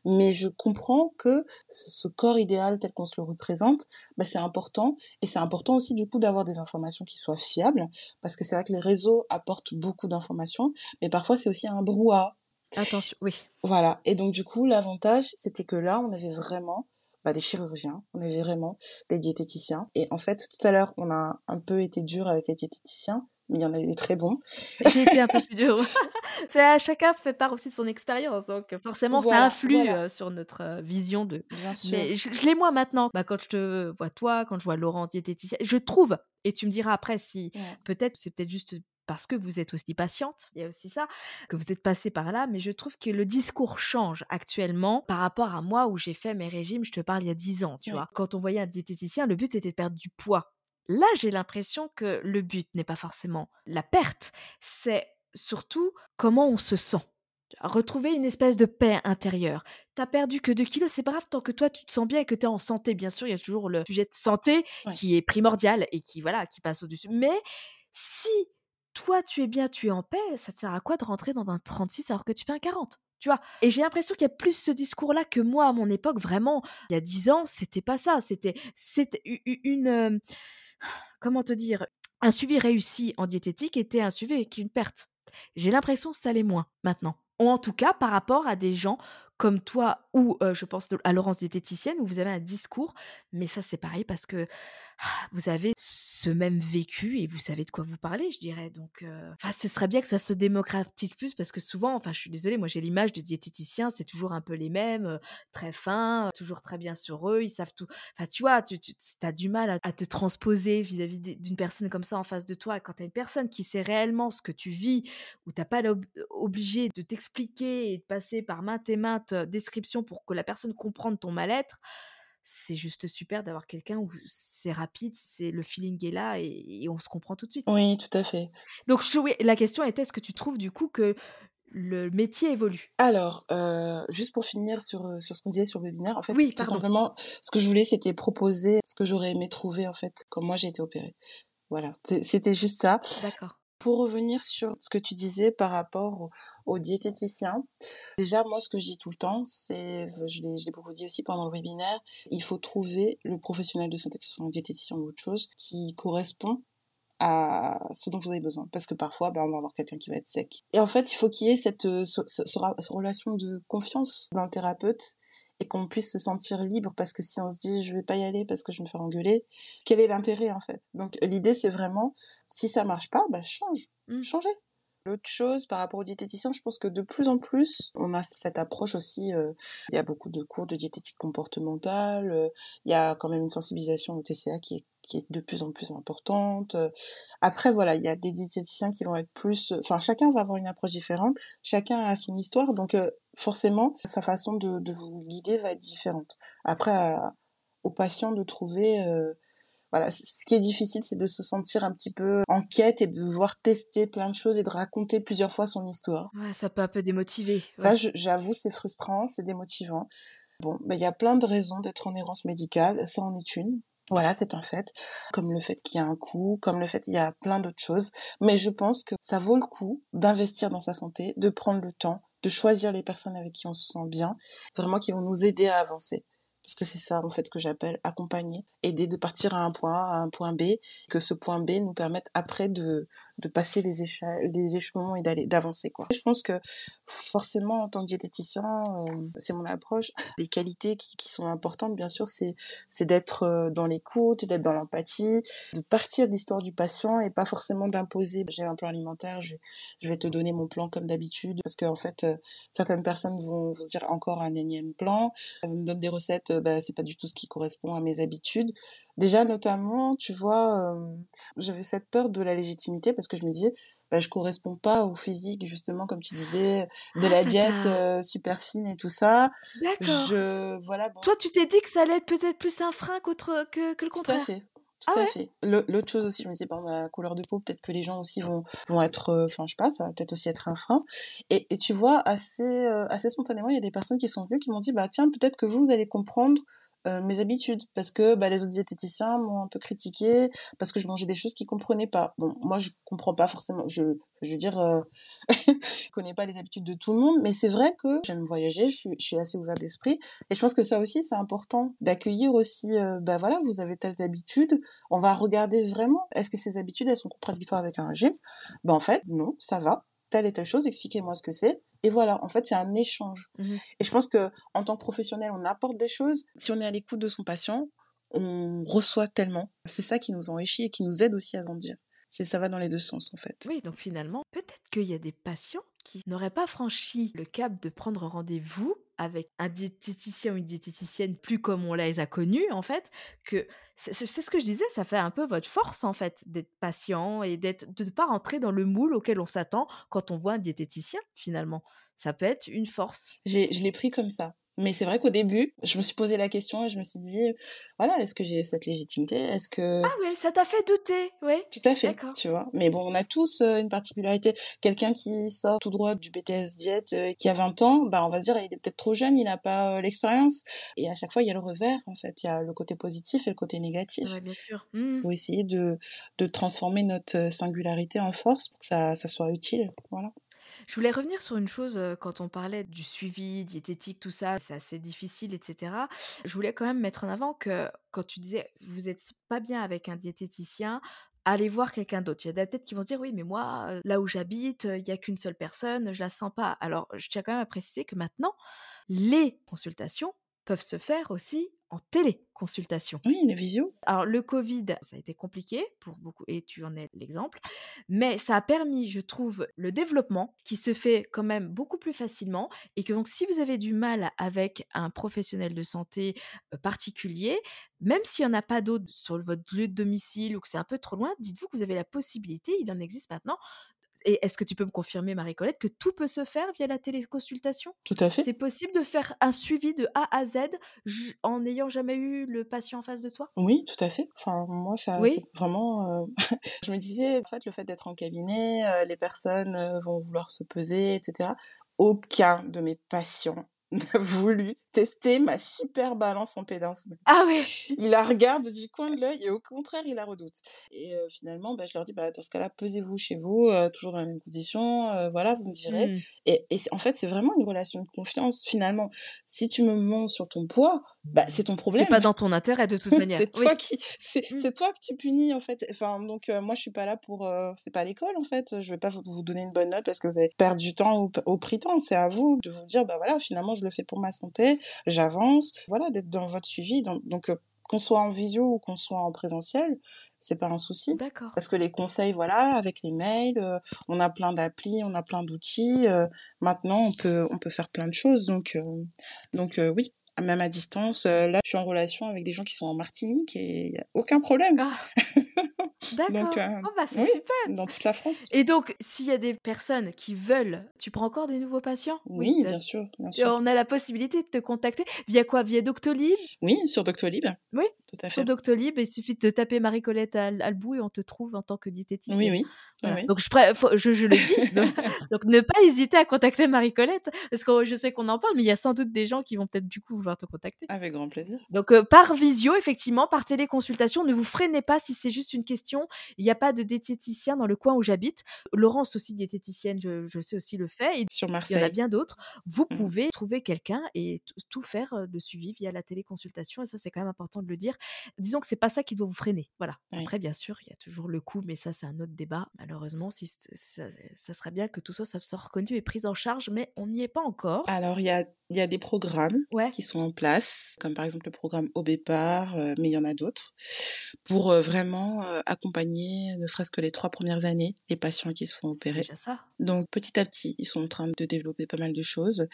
mais je comprends que ce corps idéal tel qu'on se le représente, bah, c'est important. Et c'est important aussi, du coup, d'avoir des informations qui soient fiables, parce que c'est vrai que les réseaux apportent beaucoup d'informations, mais parfois c'est aussi un brouhaha. Attention, oui. Voilà. Et donc, du coup, l'avantage, c'était que là, on avait vraiment bah, des chirurgiens, on avait vraiment des diététiciens. Et en fait, tout à l'heure, on a un peu été dur avec les diététiciens, mais il y en a des très bons. J'ai été un peu plus dur. c'est à chacun fait part aussi de son expérience, donc forcément ça influe sur notre vision de. Bien sûr. Mais je, l'ai moi maintenant. Bah, quand je te vois toi, quand je vois Laurence diététicienne, je trouve. Et tu me diras après si peut-être c'est peut-être juste parce que vous êtes aussi patiente, il y a aussi ça, que vous êtes passé par là, mais je trouve que le discours change actuellement par rapport à moi où j'ai fait mes régimes, je te parle il y a 10 ans, tu vois? Quand on voyait un diététicien, le but était de perdre du poids. Là, j'ai l'impression que le but n'est pas forcément la perte, c'est surtout comment on se sent. Retrouver une espèce de paix intérieure. T'as perdu que 2 kilos, c'est brave tant que toi tu te sens bien et que tu es en santé. Bien sûr, il y a toujours le sujet de santé qui est primordial et qui voilà, qui passe au-dessus. Mais si toi, tu es bien, tu es en paix, ça te sert à quoi de rentrer dans un 36 alors que tu fais un 40 tu vois? Et j'ai l'impression qu'il y a plus ce discours-là que moi, à mon époque, vraiment, il y a 10 ans, c'était pas ça. C'était une. comment te dire? Un suivi réussi en diététique était un suivi avec une perte. J'ai l'impression que ça l'est moins maintenant. Ou en tout cas, par rapport à des gens comme toi ou je pense à Laurence diététicienne où vous avez un discours, mais ça c'est pareil parce que ah, vous avez ce même vécu et vous savez de quoi vous parlez, je dirais. Donc, enfin, ce serait bien que ça se démocratise plus parce que souvent, enfin, je suis désolée, moi j'ai l'image de diététiciens, c'est toujours un peu les mêmes, très fins, toujours très bien sur eux, ils savent tout. Enfin, tu vois, tu, as du mal à, te transposer vis-à-vis d'une personne comme ça en face de toi. Quand tu as une personne qui sait réellement ce que tu vis, où tu n'as pas obligé de t'expliquer et de passer par maintes et maintes descriptions pour que la personne comprenne ton mal-être, c'est juste super d'avoir quelqu'un où c'est rapide, c'est le feeling est là et, on se comprend tout de suite. Oui, tout à fait. Donc la question était est-ce que tu trouves du coup que le métier évolue? Alors, juste pour finir sur, sur ce qu'on disait sur le webinaire, en fait, tout simplement, ce que je voulais, c'était proposer ce que j'aurais aimé trouver, en fait, comme moi j'ai été opérée. Voilà, c'était juste ça. D'accord. Pour revenir sur ce que tu disais par rapport aux, diététiciens, déjà moi ce que je dis tout le temps, c'est, je l'ai beaucoup dit aussi pendant le webinaire, il faut trouver le professionnel de santé, que ce soit un diététicien ou autre chose, qui correspond à ce dont vous avez besoin. Parce que parfois, ben, on va avoir quelqu'un qui va être sec. Et en fait, il faut qu'il y ait cette, cette relation de confiance dans le thérapeute et qu'on puisse se sentir libre parce que si on se dit je vais pas y aller parce que je vais me faire engueuler, quel est l'intérêt en fait? Donc l'idée c'est vraiment si ça marche pas, bah change, mmh. changez. L'autre chose par rapport aux diététiciens, je pense que de plus en plus, on a cette approche aussi. Euh, il y a beaucoup de cours de diététique comportementale. Euh, il y a quand même une sensibilisation au TCA qui est qui est de plus en plus importante. Après, voilà, il y a des diététiciens qui vont être plus... Enfin, chacun va avoir une approche différente, chacun a son histoire, donc forcément, sa façon de, de, vous guider va être différente. Après, aux patients de trouver... voilà, ce qui est difficile, c'est de se sentir un petit peu en quête et de devoir tester plein de choses et de raconter plusieurs fois son histoire. Ouais, ça peut un peu démotiver. Ça, j'avoue, c'est frustrant, c'est démotivant. Bon, ben, il y a plein de raisons d'être en errance médicale, ça en est une. Voilà, c'est un fait. Comme le fait qu'il y a un coût, comme le fait qu'il y a plein d'autres choses. Mais je pense que ça vaut le coup d'investir dans sa santé, de prendre le temps, de choisir les personnes avec qui on se sent bien, vraiment qui vont nous aider à avancer parce que c'est ça en fait que j'appelle accompagner, aider de partir à un point A à un point B, que ce point B nous permette après de, de passer les, les échelons et d'avancer. Je pense que forcément en tant que diététicien, euh, c'est mon approche. Les qualités qui, qui sont importantes bien sûr, c'est d'être euh, dans l'écoute, d'être dans l'empathie, de partir de l'histoire du patient et pas forcément d'imposer. J'ai un plan alimentaire, je, je vais te donner mon plan comme d'habitude parce qu'en en fait euh, certaines personnes vont vous dire encore un énième plan, me donnent des recettes bah, c'est pas du tout ce qui correspond à mes habitudes. Déjà, notamment, tu vois, euh, j'avais cette peur de la légitimité parce que je me disais, bah, je correspond pas au physique, justement, comme tu disais, de ah, la diète euh, super fine et tout ça. D'accord. Je, voilà. Toi, tu t'es dit que ça allait être peut-être plus un frein qu'autre, que, que le contraire. Tout à fait. Tout Ah à ouais? fait. L'autre chose aussi, je me disais par ma couleur de peau, peut-être que les gens aussi vont vont être, heu, enfin je sais pas, ça va peut-être aussi être un frein et et tu vois assez, heu, assez spontanément, il y a des personnes qui sont venues qui m'ont dit: «Bah tiens, peut-être que vous, vous allez comprendre, heu, mes habitudes parce que, bah, les autres diététiciens m'ont un peu critiquée parce que je mangeais des choses qu'ils comprenaient pas». Bon, moi je comprends pas forcément, je je veux dire, heu, je connais pas les habitudes de tout le monde, mais c'est vrai que j'aime voyager, je suis assez ouverte d'esprit et je pense que ça aussi c'est important d'accueillir aussi, heu, bah, voilà, vous avez telles habitudes, on va regarder vraiment, est-ce que ces habitudes, elles sont contradictoires avec un régime? Bah, en fait, non, ça va, telle et telle chose, expliquez-moi ce que c'est et voilà, en fait, c'est un échange Mmh et je pense qu'en tant que professionnel, on apporte des choses. Si on est à l'écoute de son patient, on reçoit tellement. C'est ça qui nous enrichit et qui nous aide aussi à grandir. C'est ça va dans les 2 sens, en fait. Oui, donc finalement, peut-être qu'il y a des patients qui n'auraient pas franchi le cap de prendre rendez-vous avec un diététicien ou une diététicienne plus comme on les a connus, en fait, que c'est ce que je disais, ça fait un peu votre force, en fait, d'être patient et de ne pas rentrer dans le moule auquel on s'attend quand on voit un diététicien, finalement. Ça peut être une force. Je l'ai pris comme ça. Mais c'est vrai qu'au début, je me suis posé la question et je me suis dit: «Voilà, est-ce que j'ai cette légitimité? Est-ce que» Ah ouais, ça t'a fait douter, ouais, Tout à fait, tu vois? Mais bon, on a tous, heu, une particularité. Quelqu'un qui sort tout droit du BTS diète, heu, qui a 20 ans, bah, on va se dire: «Il est peut-être trop jeune, il n'a pas, heu, l'expérience» et à chaque fois, il y a le revers, en fait. Il y a le côté positif et le côté négatif. Ouais, bien sûr. Mmh. Faut essayer de de transformer notre, heu, singularité en force pour que ça ça soit utile, voilà. Je voulais revenir sur une chose, quand on parlait du suivi diététique, tout ça, c'est assez difficile et cetera. Je voulais quand même mettre en avant que quand tu disais: «Vous êtes pas bien avec un diététicien», allez voir quelqu'un d'autre. Il y a peut-être qui vont se dire: «Oui, mais moi, là où j'habite, il y a qu'une seule personne, je la sens pas». Alors, je tiens quand même à préciser que maintenant, les consultations peuvent se faire aussi en téléconsultation. Oui, les visios. Alors le Covid, ça a été compliqué pour beaucoup et tu en es l'exemple, mais ça a permis, je trouve, le développement qui se fait quand même beaucoup plus facilement et que donc si vous avez du mal avec un professionnel de santé, heu, particulier, même s'il y en a pas d'autres sur votre lieu de domicile ou que c'est un peu trop loin, dites-vous que vous avez la possibilité, il en existe maintenant et est-ce que tu peux me confirmer Marie-Colette que tout peut se faire via la téléconsultation? Tout à fait. C'est possible de faire un suivi de A à Z en n'ayant jamais eu le patient en face de toi? Oui, tout à fait. Enfin, moi, ça c'est Oui? vraiment, heu je me disais, en fait, le fait d'être en cabinet, heu, les personnes, heu, vont vouloir se peser et cetera. Aucun de mes patients n'a voulu tester ma super balance en pédance. Ah ouais! Il la regarde du coin de l'œil et au contraire, il la redoute et heu, finalement, bah, je leur dis: «Bah, dans ce cas-là, pesez-vous chez vous, heu, toujours dans les mêmes conditions, heu, voilà, vous me direz» Mmh. et et en fait, c'est vraiment une relation de confiance, finalement. Si tu me mens sur ton poids, bah, c'est ton C'est problème. pas dans ton intérêt de toute manière. C'est Oui. toi qui c'est c'est toi que tu punis, en fait. Enfin, donc heu, moi, je suis pas là pour, heu c'est pas l'école, en fait. Je vais pas vous vous donner une bonne note parce que vous avez perdu du temps ou p ou pris temps. C'est à vous de vous dire: «Bah, voilà, finalement, je le fais pour ma santé, j'avance». Voilà, d'être dans votre suivi, donc donc heu, qu'on soit en visio ou qu'on soit en présentiel, c'est pas un souci. D'accord. Parce que les conseils, voilà, avec les mails, heu, on a plein d'applis, on a plein d'outils, maintenant on peut on peut faire plein de choses donc donc oui, même à distance, heu, là, je suis en relation avec des gens qui sont en Martinique et il y a aucun problème. Ah! Donc D'accord. heu, Oh bah, c'est oui, super! dans toute la France. Et donc, s'il y a des personnes qui veulent tu prends encore des nouveaux patients? Oui, bien sûr, bien sûr. on a la possibilité de te contacter via quoi? Via Doctolib? Oui, sur Doctolib, Oui, tout à sur fait. Doctolib, il suffit de taper Marie-Colette Al Albou et on te trouve en tant que diététicienne. oui. Oui, Voilà, oui. donc je pré faut je je le dis, donc ne pas hésiter à contacter Marie-Colette parce que je sais qu'on en parle, mais il y a sans doute des gens qui vont peut-être, du coup, vouloir te contacter. Avec grand plaisir. Donc heu, par visio, effectivement, par téléconsultation, ne vous freinez pas si c'est juste une question. Il y a pas de diététicien dans le coin où j'habite. Laurence aussi diététicienne, je je sais aussi le fait et Sur il y en a Marseille. bien d'autres. Vous Mmh. pouvez trouver quelqu'un et tout faire, heu, de suivi via la téléconsultation et ça, c'est quand même important de le dire. Disons que c'est pas ça qui doit vous freiner, voilà. Oui. Après, bien sûr, il y a toujours le coût, mais ça, c'est un autre débat. Malheureusement, si ça ça serait bien que tout ça, ça soit reconnu et pris en charge, mais on n'y est pas encore. Alors, il y a y a des programmes Ouais. qui sont en place, comme par exemple le programme Obépar, heu, mais il y en a d'autres, pour, heu, vraiment, accompagner, ne serait-ce que les 3 premières années, les patients qui se font opérer. ça. Donc petit à petit, ils sont en train de développer pas mal de choses.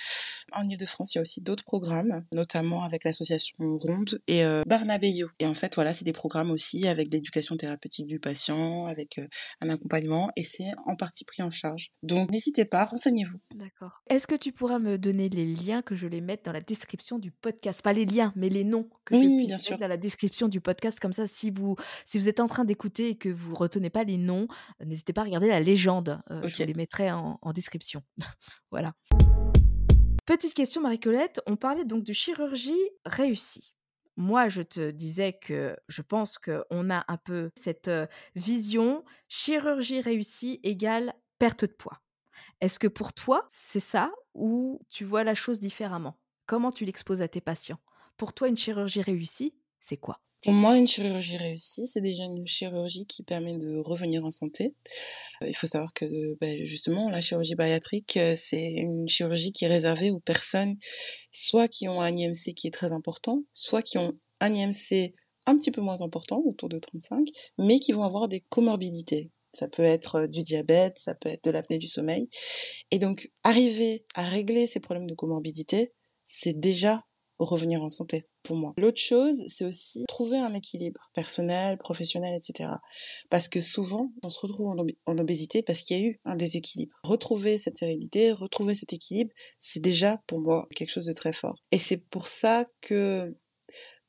En Île-de-France, il y a aussi d'autres programmes, notamment avec l'association Ronde et Barnabéio physio. Et en fait, voilà, c'est des programmes aussi avec l'éducation thérapeutique du patient, avec un accompagnement, et c'est en partie pris en charge. Donc n'hésitez pas, renseignez-vous. D'accord. Est-ce que tu pourras me donner les liens que je les mette dans la description du podcast? Pas les liens, mais les noms que je puisse bien mettre dans la description du podcast. Comme ça, si vous, si vous êtes en train d'écouter et que vous retenez pas les noms, n'hésitez pas à regarder la légende. Je les mettrai en, en description. voilà. Petite question, Marie-Colette. On parlait donc de chirurgie réussie. Moi, je te disais que je pense qu'on a un peu cette vision chirurgie réussie égale perte de poids. Est-ce que pour toi, c'est ça ou tu vois la chose différemment? Comment tu l'exposes à tes patients? Pour toi, une chirurgie réussie, c'est quoi? Pour moi, une chirurgie réussie, c'est déjà une chirurgie qui permet de revenir en santé. Euh, il faut savoir que ben, justement, la chirurgie bariatrique, euh, c'est une chirurgie qui est réservée aux personnes soit qui ont un IMC qui est très important, soit qui ont un IMC un petit peu moins important, autour de 35, mais qui vont avoir des comorbidités. Ça peut être euh, du diabète, ça peut être de l'apnée du sommeil. Et donc, arriver à régler ces problèmes de comorbidité, c'est déjà revenir en santé moi. L'autre chose, c'est aussi trouver un équilibre personnel, professionnel, etc. Parce que souvent, on se retrouve en, obésité parce qu'il y a eu un déséquilibre. Retrouver cette sérénité, retrouver cet équilibre, c'est déjà pour moi quelque chose de très fort. Et c'est pour ça que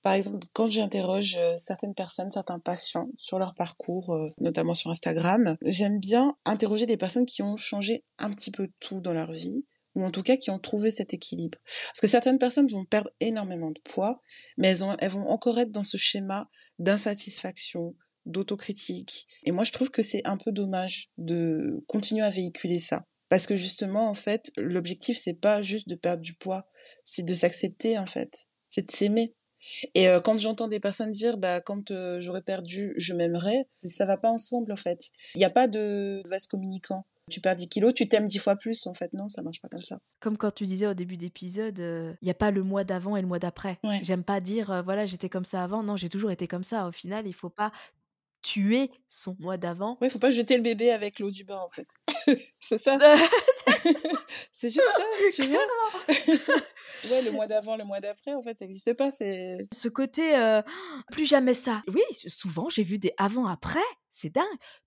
par exemple, quand j'interroge euh, certaines personnes, certains patients sur leur parcours, euh, notamment sur Instagram, j'aime bien interroger des personnes qui ont changé un petit peu tout dans leur vie, ou en tout cas qui ont trouvé cet équilibre. Parce que certaines personnes vont perdre énormément de poids, mais elles, vont encore être dans ce schéma d'insatisfaction, d'autocritique. Et moi, je trouve que c'est un peu dommage de continuer à véhiculer ça. Parce que justement, en fait, l'objectif, c'est pas juste de perdre du poids, c'est de s'accepter, en fait. C'est de s'aimer. Et euh, quand j'entends des personnes dire, bah, quand euh, j'aurai perdu, je m'aimerais, ça va pas ensemble, en fait. Il n'y a pas de vase communicant tu perds 10 kilos, tu t'aimes 10 fois plus. En fait, non, ça marche pas comme ça. Comme quand tu disais au début d'épisode, il euh, n'y a pas le mois d'avant et le mois d'après. J'aime pas dire, euh, voilà, j'étais comme ça avant. Non, j'ai toujours été comme ça. Au final, il faut pas tuer son mois d'avant. Oui, faut pas jeter le bébé avec l'eau du bain, en fait. c'est ça. c'est juste ça, tu vois. Ouais, le mois d'avant, le mois d'après, en fait, ça n'existe pas. C'est ce côté euh, plus jamais ça. Oui, souvent j'ai vu des avant-après. C'est dingue.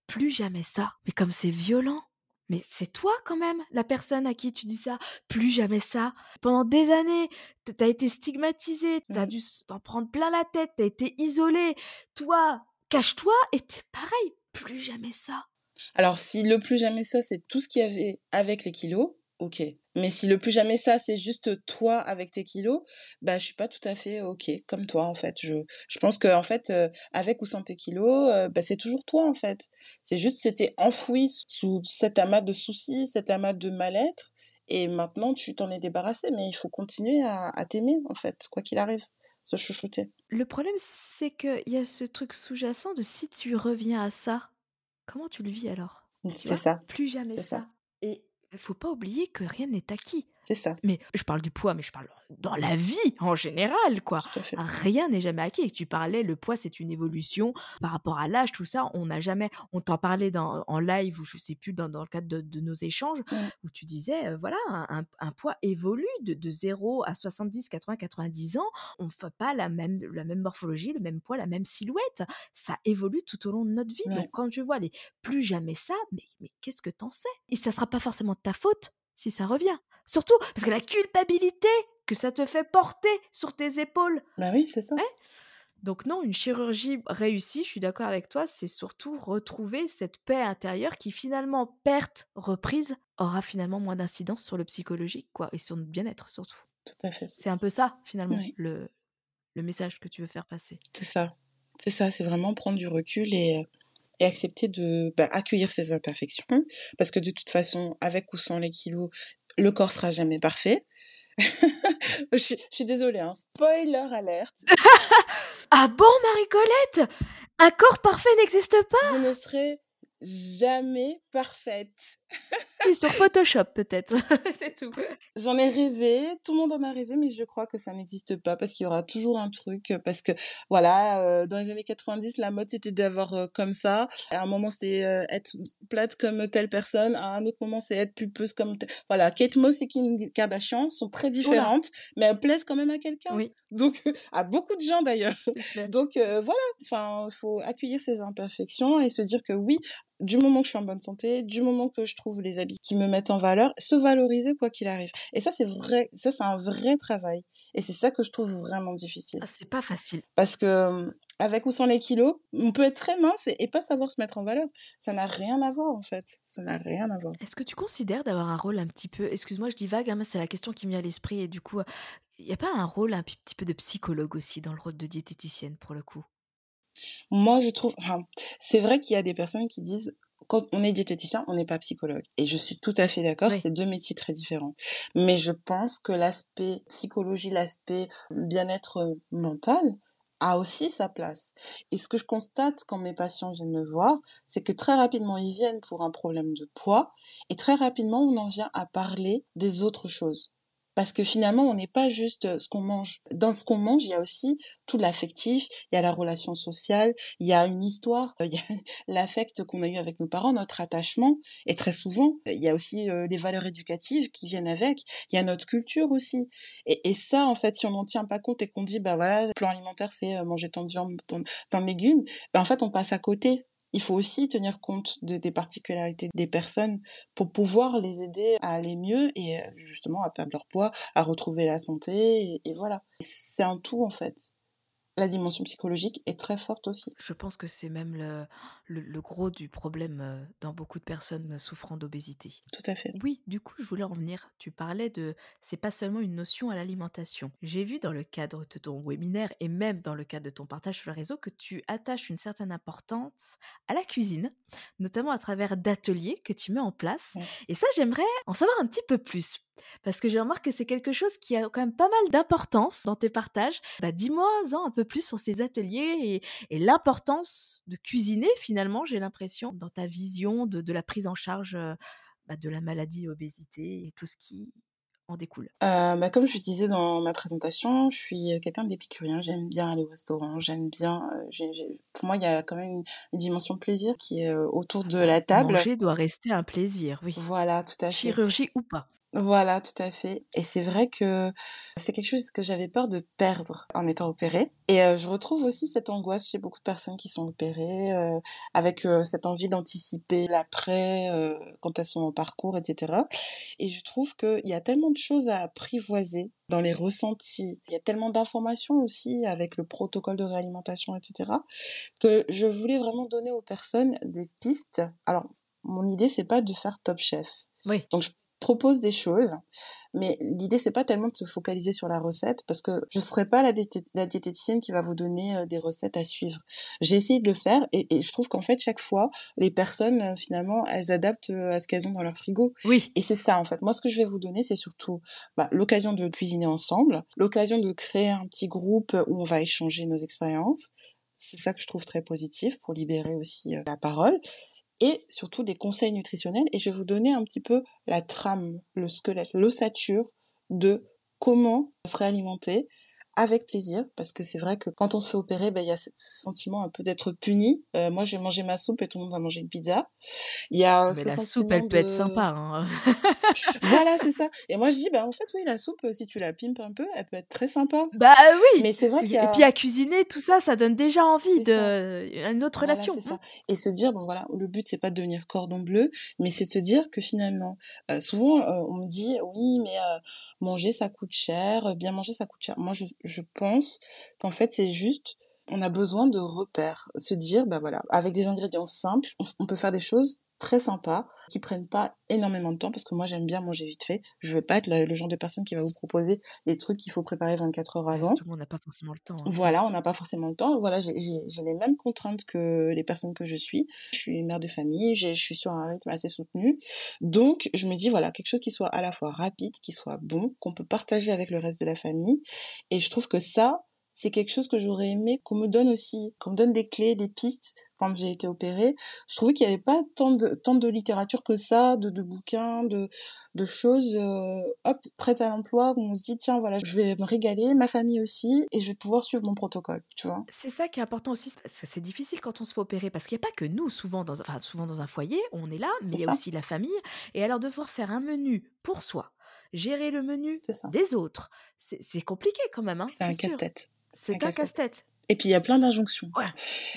Plus jamais ça. Mais comme c'est violent. Mais c'est toi quand même, la personne à qui tu dis ça, plus jamais ça. Pendant des années, t'as été stigmatisé, t'as dû t'en prendre plein la tête, t'as été isolé. Toi, cache-toi et t'es pareil, plus jamais ça. Alors si le plus jamais ça, c'est tout ce qu'il y avait avec les kilos, ok. Mais si le plus jamais ça, c'est juste toi avec tes kilos, bah je suis pas tout à fait ok comme toi en fait. Je je pense que en fait euh, avec ou sans tes kilos, euh, bah c'est toujours toi en fait. C'est juste c'était enfoui sous cet amas de soucis, cet amas de mal-être, et maintenant tu t'en es débarrassé. Mais il faut continuer à, à t'aimer en fait, quoi qu'il arrive, se chouchouter. Le problème c'est que il y a ce truc sous-jacent de si tu reviens à ça, comment tu le vis alors? C'est ça. Plus jamais ça. ça. Et faut pas oublier que rien n'est acquis. C'est ça. Mais je parle du poids, mais je parle dans la vie en général, quoi. Rien n'est jamais acquis. Et tu parlais, le poids, c'est une évolution par rapport à l'âge, tout ça. On n'a jamais, on t'en parlait dans, en live ou je sais plus dans, dans le cadre de, nos échanges où tu disais, euh, voilà, un, poids évolue de, de 0 à 70, 80, 90 ans. On ne fait pas la même, la même morphologie, le même poids, la même silhouette. Ça évolue tout au long de notre vie. Donc quand je vois les plus jamais ça, mais, mais qu'est-ce que t'en sais? Et ça sera pas forcément de ta faute si ça revient. Surtout parce que la culpabilité que ça te fait porter sur tes épaules. Bah oui, c'est ça. Donc non, une chirurgie réussie, je suis d'accord avec toi, c'est surtout retrouver cette paix intérieure qui finalement, perte, reprise, aura finalement moins d'incidence sur le psychologique quoi, et sur notre bien-être surtout. Tout à fait. C'est un peu ça finalement le, le message que tu veux faire passer. C'est ça. C'est ça, c'est vraiment prendre du recul et, et accepter de bah, accueillir ses imperfections. Parce que de toute façon, avec ou sans les kilos, le corps sera jamais parfait. je, suis désolée, hein. spoiler alerte. ah bon, Marie-Colette? Un corps parfait n'existe pas? Je ne serai jamais parfaite. si, sur Photoshop peut-être, c'est tout. J'en ai rêvé, tout le monde en a rêvé, mais je crois que ça n'existe pas parce qu'il y aura toujours un truc, parce que voilà, euh, dans les années 90, la mode c'était d'avoir euh, comme ça. À un moment c'était euh, être plate comme telle personne, à un autre moment c'est être pulpeuse comme telle. Voilà, Kate Moss et Kim Kardashian sont très différentes, mais elles plaisent quand même à quelqu'un. Oui. Donc à beaucoup de gens d'ailleurs. Donc voilà, enfin, il faut accueillir ses imperfections et se dire que oui, du moment que je suis en bonne santé, du moment que je trouve les habits qui me mettent en valeur, se valoriser quoi qu'il arrive. Et ça, c'est vrai, ça, c'est un vrai travail. Et c'est ça que je trouve vraiment difficile. Ah, c'est pas facile. Parce que, avec ou sans les kilos, on peut être très mince et, pas savoir se mettre en valeur. Ça n'a rien à voir, en fait. Ça n'a rien à voir. Est-ce que tu considères d'avoir un rôle un petit peu, excuse-moi, je dis vague, hein, mais c'est la question qui me vient à l'esprit. Et du coup, il n'y a pas un rôle un petit peu de psychologue aussi dans le rôle de diététicienne, pour le coup? Moi, je trouve, enfin, c'est vrai qu'il y a des personnes qui disent, quand on est diététicien, on n'est pas psychologue. Et je suis tout à fait d'accord, c'est deux métiers très différents. Mais je pense que l'aspect psychologie, l'aspect bien-être mental, a aussi sa place. Et ce que je constate quand mes patients viennent me voir, c'est que très rapidement, ils viennent pour un problème de poids et très rapidement, on en vient à parler des autres choses. Parce que finalement, on n'est pas juste euh, ce qu'on mange. Dans ce qu'on mange, il y a aussi tout l'affectif, il y a la relation sociale, il y a une histoire, il y a l'affect qu'on a eu avec nos parents, notre attachement. Et très souvent, il y a aussi euh, les valeurs éducatives qui viennent avec. Il y a notre culture aussi. Et, ça, en fait, si on n'en tient pas compte et qu'on dit, bah voilà, le plan alimentaire, c'est euh, manger tant de viande, tant, de légumes, bah en fait, on passe à côté il faut aussi tenir compte de, des particularités des personnes pour pouvoir les aider à aller mieux et euh, justement à perdre leur poids, à retrouver la santé et, et voilà. C'est un tout en fait la dimension psychologique est très forte aussi. Je pense que c'est même le, le, gros du problème euh, dans beaucoup de personnes souffrant d'obésité. Tout à fait. Oui, du coup, je voulais en venir. Tu parlais de c'est pas seulement une notion à l'alimentation. J'ai vu dans le cadre de ton webinaire et même dans le cadre de ton partage sur le réseau que tu attaches une certaine importance à la cuisine, notamment à travers d'ateliers que tu mets en place. Et ça, j'aimerais en savoir un petit peu plus parce que j'ai remarqué que c'est quelque chose qui a quand même pas mal d'importance dans tes partages. Bah, Dis-moi un peu plus sur ces ateliers et, l'importance de cuisiner finalement, j'ai l'impression, dans ta vision de, la prise en charge bah, de la maladie, l'obésité et tout ce qui en découle? Euh, bah, comme je disais dans ma présentation, je suis quelqu'un d'épicurien, j'aime bien aller au restaurant, j'aime bien... Euh, pour moi, il y a quand même une, une, dimension plaisir qui est autour de la table. Manger doit rester un plaisir, oui. Voilà, tout à fait. Chirurgie ou pas. Voilà, tout à fait. Et c'est vrai que c'est quelque chose que j'avais peur de perdre en étant opérée. Et euh, je retrouve aussi cette angoisse chez beaucoup de personnes qui sont opérées, euh, avec euh, cette envie d'anticiper l'après quand elles sont en parcours, etc. Et je trouve qu'il y a tellement de choses à apprivoiser dans les ressentis. Il y a tellement d'informations aussi avec le protocole de réalimentation, etc. que je voulais vraiment donner aux personnes des pistes. Alors, mon idée, c'est pas de faire top chef. Oui. Donc, je propose des choses, mais l'idée c'est pas tellement de se focaliser sur la recette parce que je serai pas la, la diététicienne qui va vous donner euh, des recettes à suivre. J'ai essayé de le faire et, et je trouve qu'en fait chaque fois les personnes euh, finalement elles adaptent euh, à ce qu'elles ont dans leur frigo. Oui. Et c'est ça en fait. Moi ce que je vais vous donner c'est surtout bah, l'occasion de cuisiner ensemble, l'occasion de créer un petit groupe où on va échanger nos expériences. C'est ça que je trouve très positif pour libérer aussi la parole et surtout des conseils nutritionnels. Et je vais vous donner un petit peu la trame, le squelette, l'ossature de comment se réalimenter, avec plaisir, parce que c'est vrai que quand on se fait opérer, ben, il y a ce sentiment un peu d'être puni. Euh, moi, j'ai mangé ma soupe et tout le monde va manger une pizza. Il y a Mais la soupe, elle peut être sympa. Hein. voilà, c'est ça. Et moi, je dis, ben, en fait, oui, la soupe, si tu la pimpes un peu, elle peut être très sympa. Bah oui. Mais c'est vrai qu'il y a... Et puis à cuisiner, tout ça, ça donne déjà envie de une autre relation. Ça. Et se dire, bon voilà, le but c'est pas de devenir cordon bleu, mais c'est de se dire que finalement, euh, souvent euh, on me dit, oui, mais manger ça coûte cher, bien manger ça coûte cher. Moi, je, je pense qu'en fait, c'est juste, on a besoin de repères. Se dire, bah voilà, avec des ingrédients simples, on, peut faire des choses très sympas qui prennent pas énormément de temps parce que moi j'aime bien manger vite fait. Je vais pas être le, genre de personne qui va vous proposer des trucs qu'il faut préparer 24 heures avant. Tout le monde n'a pas forcément le temps. Hein. Voilà, on n'a pas forcément le temps. Voilà, j'ai les mêmes contraintes que les personnes que je suis. Je suis mère de famille, je suis sur un rythme assez soutenu. Donc je me dis voilà, quelque chose qui soit à la fois rapide, qui soit bon, qu'on peut partager avec le reste de la famille. Et je trouve que ça, c'est quelque chose que j'aurais aimé qu'on me donne aussi, qu'on me donne des clés, des pistes quand j'ai été opérée. Je trouvais qu'il n'y avait pas tant de, tant de littérature que ça, de, de bouquins, de, de choses, euh, hop, prêtes à l'emploi, où on se dit, tiens, voilà, je vais me régaler, ma famille aussi, et je vais pouvoir suivre mon protocole, tu vois. C'est ça qui est important aussi, parce que c'est difficile quand on se fait opérer, parce qu'il n'y a pas que nous, souvent dans, enfin, souvent dans un foyer, on est là, mais il y a aussi la famille, et alors devoir faire un menu pour soi, gérer le menu des autres, c'est compliqué quand même. Hein, c'est un casse-tête. C'est un casse-tête. Et puis il y a plein d'injonctions.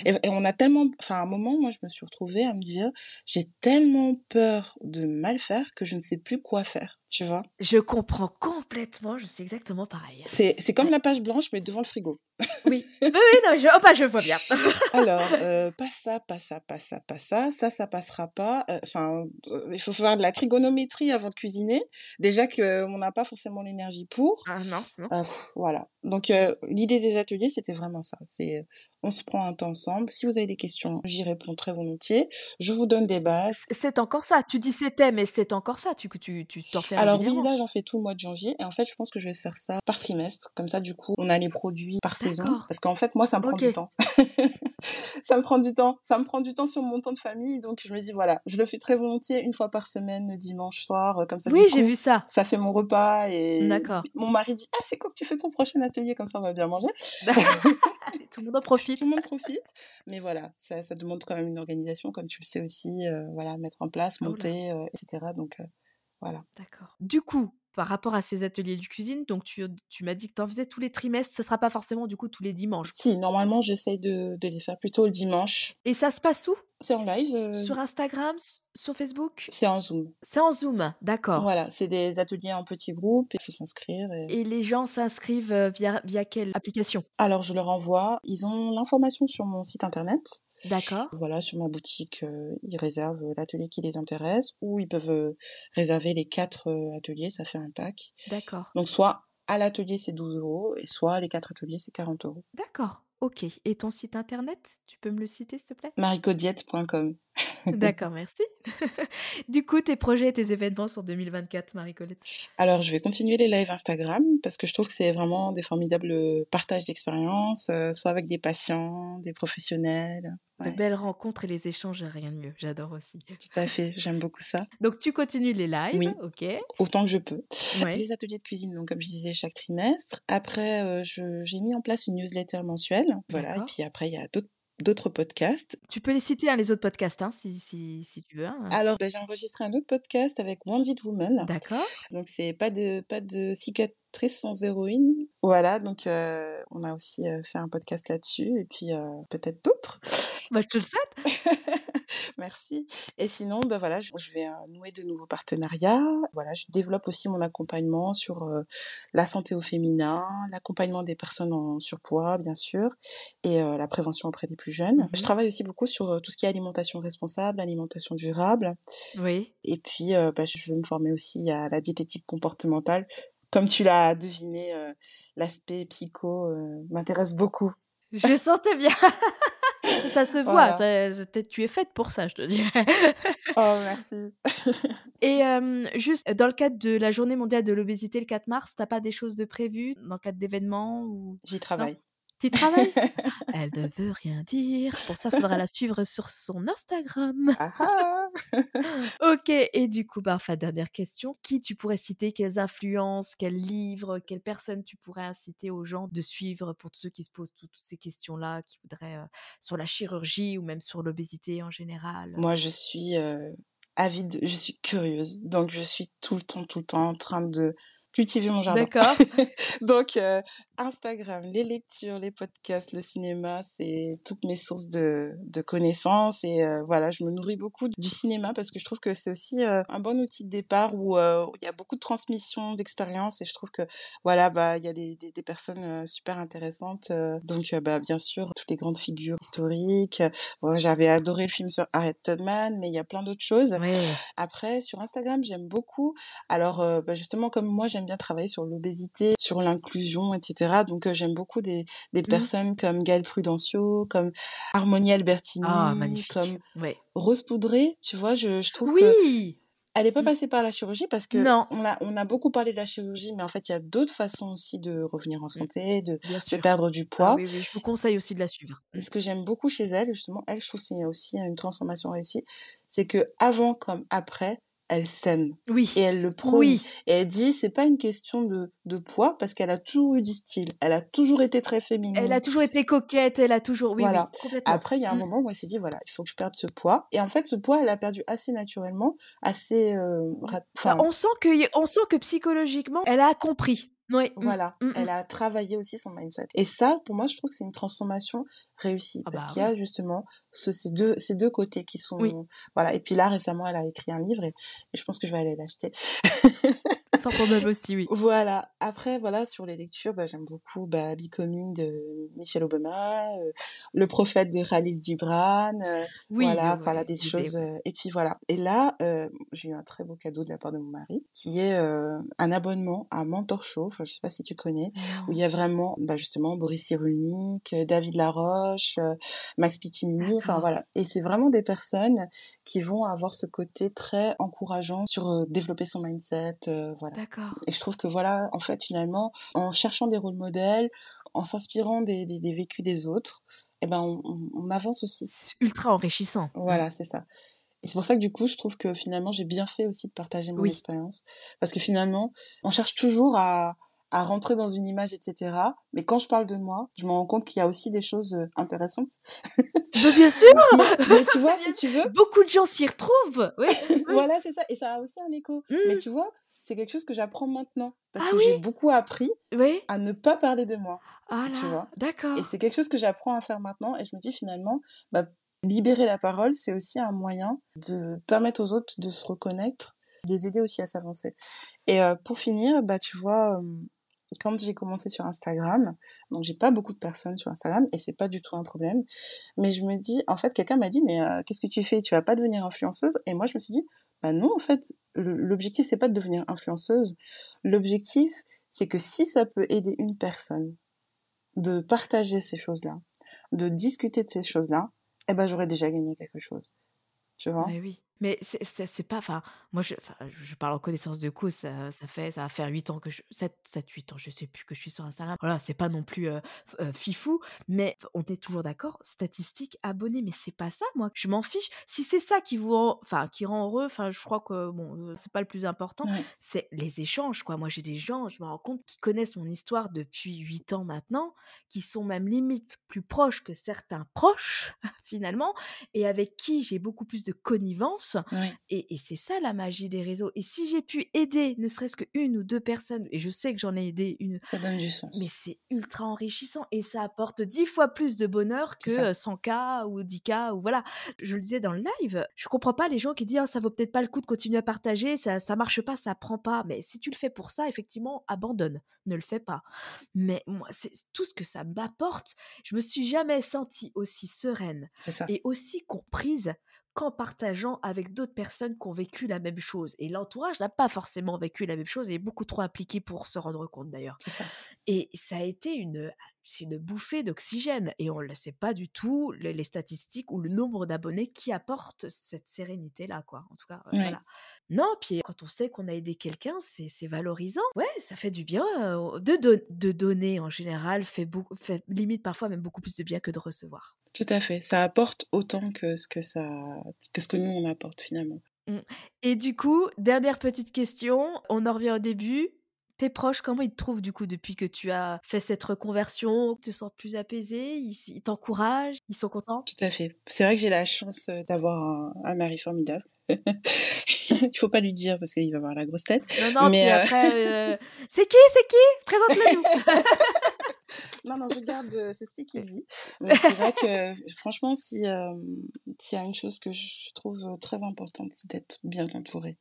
Et, on a tellement, enfin à un moment, moi je me suis retrouvée à me dire, j'ai tellement peur de mal faire que je ne sais plus quoi faire tu vois. Je comprends complètement, je suis exactement pareil. C'est, comme la page blanche, mais devant le frigo. Oui, oui, oui, non, je, oh, bah, je vois bien. Alors, euh, pas ça, pas ça, pas ça, pas ça, ça, ça passera pas. Euh, enfin, il faut faire de la trigonométrie avant de cuisiner. Déjà qu'on n'a pas forcément l'énergie pour. Ah non, non. Euh, voilà. Donc, l'idée des ateliers, c'était vraiment ça. C'est on se prend un temps ensemble. Si vous avez des questions, j'y réponds très volontiers. Je vous donne des bases. C'est encore ça. Tu dis c'était, mais c'est encore ça. Tu tu tu t'en fais. Alors oui, là j'en fais tout le mois de janvier et en fait je pense que je vais faire ça par trimestre. Comme ça du coup on a les produits par saison. Parce qu'en fait moi ça me prend du temps. ça me prend du temps. Ça me prend du temps sur mon temps de famille. Donc je me dis voilà, je le fais très volontiers une fois par semaine, dimanche soir, comme ça. Oui, j'ai vu ça. Ça fait mon repas et. Mon mari dit ah c'est quand que tu fais ton prochain atelier? Comme ça on va bien manger. tout le monde en profite. Tout le monde profite. Mais voilà, ça, ça demande quand même une organisation, comme tu le sais aussi. Euh, voilà, mettre en place, oh monter, euh, etc. Donc euh, voilà. D'accord. Du coup, par rapport à ces ateliers de cuisine, donc tu, tu m'as dit que tu en faisais tous les trimestres, ce sera pas forcément du coup tous les dimanches. Si, normalement j'essaye de, de, les faire plutôt le dimanche. Et ça se passe où? C'est en live. Sur Instagram, sur Facebook? C'est en Zoom. C'est en Zoom, d'accord. Voilà, c'est des ateliers en petits groupes, il faut s'inscrire. Et... les gens s'inscrivent via, via quelle application? Alors je leur envoie, ils ont l'information sur mon site internet. D'accord. Voilà, sur ma boutique, euh, ils réservent l'atelier qui les intéresse ou ils peuvent euh, réserver les quatre euh, ateliers, ça fait un pack. D'accord. Donc soit à l'atelier c'est 12 euros et soit les quatre ateliers c'est 40 euros. D'accord. Ok. Et ton site internet, tu peux me le citer s'il te plaît? Maricodiette.com. D'accord, merci. du coup, tes projets et tes événements sur 2024, Marie-Colette? Alors, je vais continuer les lives Instagram parce que je trouve que c'est vraiment des formidables partages d'expériences, euh, soit avec des patients, des professionnels. De belles rencontres et les échanges, rien de mieux. J'adore aussi. Tout à fait, j'aime beaucoup ça. Donc, tu continues les lives Oui. Ok. Autant que je peux. Les ateliers de cuisine, donc, comme je disais, chaque trimestre. Après, euh, j'ai mis en place une newsletter mensuelle. Voilà. Et puis après, il y a d'autres d'autres podcasts. Tu peux les citer, hein, les autres podcasts, hein, si, si, si, tu veux. Hein. Alors, ben, j'ai enregistré un autre podcast avec Wounded Woman. D'accord. Donc, c'est pas de, pas de cicatrice sans héroïne. Voilà, donc euh, on a aussi euh, fait un podcast là-dessus et puis euh, peut-être d'autres. Bah, je te le souhaite. Merci. Et sinon, ben voilà, je, vais nouer de nouveaux partenariats. Voilà, je développe aussi mon accompagnement sur la santé au féminin, l'accompagnement des personnes en surpoids, bien sûr, et la prévention auprès des plus jeunes. Je mmh travaille aussi beaucoup sur tout ce qui est alimentation responsable, alimentation durable. Oui. Et puis, ben, je veux me former aussi à la diététique comportementale comme tu l'as deviné, l'aspect psycho m'intéresse beaucoup. Je sentais bien. ça se voit. tu es faite pour ça, je te dirais. oh, merci. Et juste, dans le cadre de la journée mondiale de l'obésité le 4 mars, t'as pas des choses de prévues dans le cadre d'événements ou... J'y travaille. Tu travailles Elle ne veut rien dire. Pour ça, il faudra la suivre sur son Instagram. Ah ah. ok, et du coup, bah, dernière question. Qui tu pourrais citer? Quelles influences? Quels livres? Quelles personnes tu pourrais inciter aux gens de suivre pour ceux qui se posent toutes ces questions-là, qui voudraient euh, sur la chirurgie ou même sur l'obésité en général? Moi, je suis euh, avide, je suis curieuse. Donc, je suis tout le temps, tout le temps en train de cultiver mon jardin. D'accord. Donc, euh, Instagram, les lectures, les podcasts, le cinéma, c'est toutes mes sources de, de connaissances. Et euh, voilà, je me nourris beaucoup du cinéma parce que je trouve que c'est aussi euh, un bon outil de départ où il y a beaucoup de transmission d'expériences. Et je trouve que, voilà, bah, il y a des, des, des personnes super intéressantes. donc, bah, bien sûr, toutes les grandes figures historiques. J'avais adoré le film sur Harriet Tubman, mais il y a plein d'autres choses. Après, sur Instagram, j'aime beaucoup. Alors, bah, justement, comme moi, j'aime bien travailler sur l'obésité, sur l'inclusion, etc. Donc euh, j'aime beaucoup des, des mmh. personnes comme Gaëlle Prudencio, comme Harmonie Albertini, ah, comme Rose Poudré. Tu vois, je, je trouve oui Elle n'est pas Mmh. passée par la chirurgie parce que Non. on a, on a beaucoup parlé de la chirurgie, mais en fait, il y a d'autres façons aussi de revenir en Mmh. santé, de, perdre du Ah poids. oui, oui, je vous conseille aussi de la suivre. Et ce que j'aime beaucoup chez elle, justement, elle, je trouve que c'est aussi une transformation réussie, c'est que avant comme après, elle s'aime Oui. et elle le prône. Oui. Et elle dit, c'est pas une question de, de poids parce qu'elle a toujours eu du style. Elle a toujours été très Elle féminine. a toujours été coquette, elle a toujours oui, Voilà. Après, il y a un Mmh. moment où elle s'est dit, voilà, il faut que je perde ce poids. Et en fait, ce poids, elle l'a perdu assez naturellement, assez, euh, Bah, enfin, on sent que on sent que psychologiquement, elle a compris. Oui. Mmh. voilà. Mmh, Elle a travaillé aussi son mindset. Et ça, pour moi, je trouve que c'est une transformation réussie Ah parce bah qu'il y a justement ce- ces deux, ces deux côtés qui Oui. sont, voilà. Et puis là, récemment, elle a écrit un livre et, et je pense que je vais aller l'acheter. Fort probable aussi, oui. Voilà. Après, voilà, sur les lectures, bah, j'aime beaucoup bah, Becoming de Michelle Obama, euh, Le prophète de Khalil Gibran, euh, Oui, voilà, ouais, voilà, des choses. euh, et puis voilà. Et là, j'ai eu un très beau cadeau de la part de mon mari, qui est un abonnement à Mentor Show. Enfin, je sais pas si tu connais, où il y a vraiment, bah, justement, Boris Cyrulnik, David Laroche, euh, Max Piccinini, enfin voilà. Et c'est vraiment des personnes qui vont avoir ce côté très encourageant sur euh, développer son mindset, euh, voilà. D'accord. Et je trouve que voilà, en fait, finalement, en cherchant des rôles modèles, en s'inspirant des, des, des vécus des autres, eh ben, on, on- on avance aussi. C'est ultra enrichissant. Voilà, c'est ça. Et c'est pour ça que du coup, je trouve que finalement, j'ai bien fait aussi de partager mon Oui. expérience. Parce que finalement, on cherche toujours à, à rentrer dans une image, etc. Mais quand je parle de moi, je me rends compte qu'il y a aussi des choses euh, intéressantes. Bah, bien sûr, mais, mais tu vois, si tu veux, beaucoup de gens s'y retrouvent. Oui, voilà, c'est ça. Et ça a aussi un écho. Mais Mmh. tu vois, c'est quelque chose que j'apprends maintenant. Parce Ah que j'ai beaucoup appris Oui. à ne pas parler de moi. Ah tu vois. Et d'accord. c'est quelque chose que j'apprends à faire maintenant. Et je me dis finalement, bah, libérer la parole, c'est aussi un moyen de permettre aux autres de se reconnaître, de les aider aussi à s'avancer. Et euh, pour finir, bah, tu vois, euh, quand j'ai commencé sur Instagram, donc j'ai pas beaucoup de personnes sur Instagram et c'est pas du tout un problème. Mais je me dis, en fait, quelqu'un m'a dit, mais euh, qu'est-ce que tu fais? Tu vas pas devenir influenceuse? Et moi, je me suis dit, bah non, en fait, l'objectif c'est pas de devenir influenceuse. L'objectif, c'est que si ça peut aider une personne de partager ces choses-là, de discuter de ces choses-là, eh ben j'aurais déjà gagné quelque chose. Tu vois? Mais oui. Mais c'est pas enfin, moi je je parle en connaissance de cause, ça ça fait ça va faire 8 ans que je 7 7 8 ans, je sais plus que je suis sur Instagram. Voilà, c'est pas non plus, heu f heu, fifou, mais on est toujours d'accord, statistiques, abonnés, mais c'est pas ça moi, je m'en fiche. Si c'est ça qui vous rend enfin qui rend heureux, enfin je crois que bon, heu, c'est pas le plus important, Ouais. c'est les échanges quoi. Moi j'ai des gens, je me rends compte, qui connaissent mon histoire depuis 8 ans maintenant, qui sont même limite plus proches que certains proches finalement et avec qui j'ai beaucoup plus de connivence Et et c'est ça la magie des réseaux et si j'ai pu aider ne serait-ce qu'une ou 2 personnes et je sais que j'en ai aidé une, Ça donne du mais sens. c'est ultra enrichissant et ça apporte 10 fois plus de bonheur que, ça. heu, 100 K ou 10 K ou voilà. Je le disais dans le live, je comprends pas les gens qui disent: «Ah ça vaut peut-être pas le coup de continuer à partager, ça ça marche pas, ça prend pas». Mais si tu le fais pour ça, effectivement, abandonne, ne le fais pas. Mais moi, c'est tout ce que ça m'apporte, je me suis jamais sentie aussi sereine et aussi comprise qu'en partageant avec d'autres personnes qui ont vécu la même chose et l'entourage n'a pas forcément vécu la même chose et est beaucoup trop impliqué pour se rendre compte d'ailleurs. C'est ça. Et ça a été une c'est une bouffée d'oxygène et on ne le sait pas du tout les les statistiques ou le nombre d'abonnés qui apportent cette sérénité-là, quoi. En tout cas, voilà. Non, puis quand on sait qu'on a aidé quelqu'un, c'est c'est valorisant. Ouais, ça fait du bien, heu, de don de donner en général fait beaucoup fait limite parfois même beaucoup plus de bien que de recevoir. Tout à fait. Ça apporte autant que ce que ça, que ce que nous on apporte finalement. Mmh et du coup, dernière petite question, on en revient au début. Tes proches, comment ils te trouvent du coup depuis que tu as fait cette reconversion? Tu te sens plus apaisé? Ils t'encouragent? Ils sont contents? Tout à fait. C'est vrai que j'ai la chance, heu, d'avoir un un mari formidable. Il faut pas lui dire parce qu'il va avoir la grosse tête. Non, non, puis Mais, heu après, heu: «C'est qui? C'est qui? Présente-le nous!» Non, non, je garde, heu, c'est speakeasy. Mais c'est vrai que franchement si, hem, s'il y a une chose que je trouve, très importante, c'est d'être bien entouré.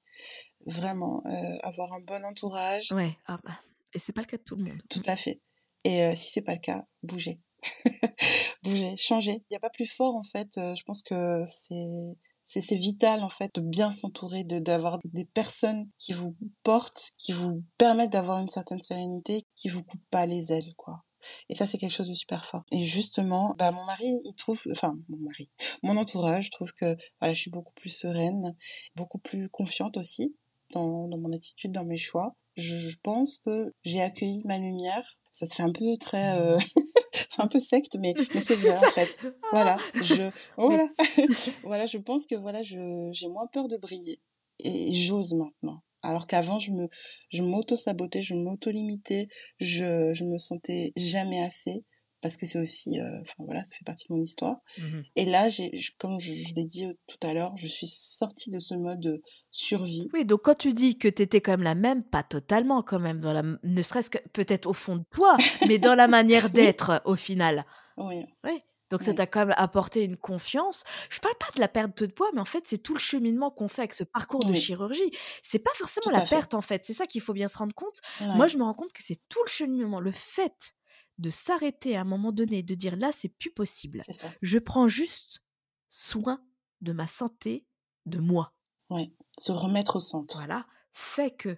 Vraiment, avoir un bon entourage. Ouais, ah bah et c'est pas le cas de tout le monde. Tout à fait. Et si c'est pas le cas, bougez. Bougez, changez. Il y a pas plus fort en fait, je pense que c'est c'est vital en fait de bien s'entourer, de d'avoir des personnes qui vous portent, qui vous permettent d'avoir une certaine sérénité, qui vous coupent pas les ailes quoi. Et ça, c'est quelque chose de super fort. Et justement, bah, mon mari, il trouve, enfin, mon mari, mon entourage trouve que, voilà, je suis beaucoup plus sereine, beaucoup plus confiante aussi dans, dans mon attitude, dans mes choix. Je pense que j'ai accueilli ma lumière. Ça fait un peu très, euh, c'est un peu secte, mais, mais c'est vrai en fait. Voilà, je, voilà, voilà, je pense que voilà, je, j'ai moins peur de briller. Et j'ose maintenant. Alors qu'avant, je me, je m'auto-sabotais, je m'auto-limitais, je, je me sentais jamais assez parce que c'est aussi, euh, enfin voilà, ça fait partie de mon histoire. Mmh Et là, j'ai, comme je, je l'ai dit tout à l'heure, je suis sortie de ce mode de survie. Oui, donc quand tu dis que tu étais quand même la même, pas totalement quand même, dans la, ne serait-ce que peut-être au fond de toi, mais dans la manière Oui, d'être au final. oui, Oui. Donc ça t'a quand même apporté une confiance. Je parle pas de la perte de poids, mais en fait c'est tout le cheminement qu'on fait avec ce parcours de oui, chirurgie. C'est pas forcément la fait. perte en fait. C'est ça qu'il faut bien se rendre compte. Moi je me rends compte que c'est tout le cheminement, le fait de s'arrêter à un moment donné, de dire là c'est plus possible. Je prends juste soin de ma santé, de moi. Ouais, se remettre au centre. Voilà, fait que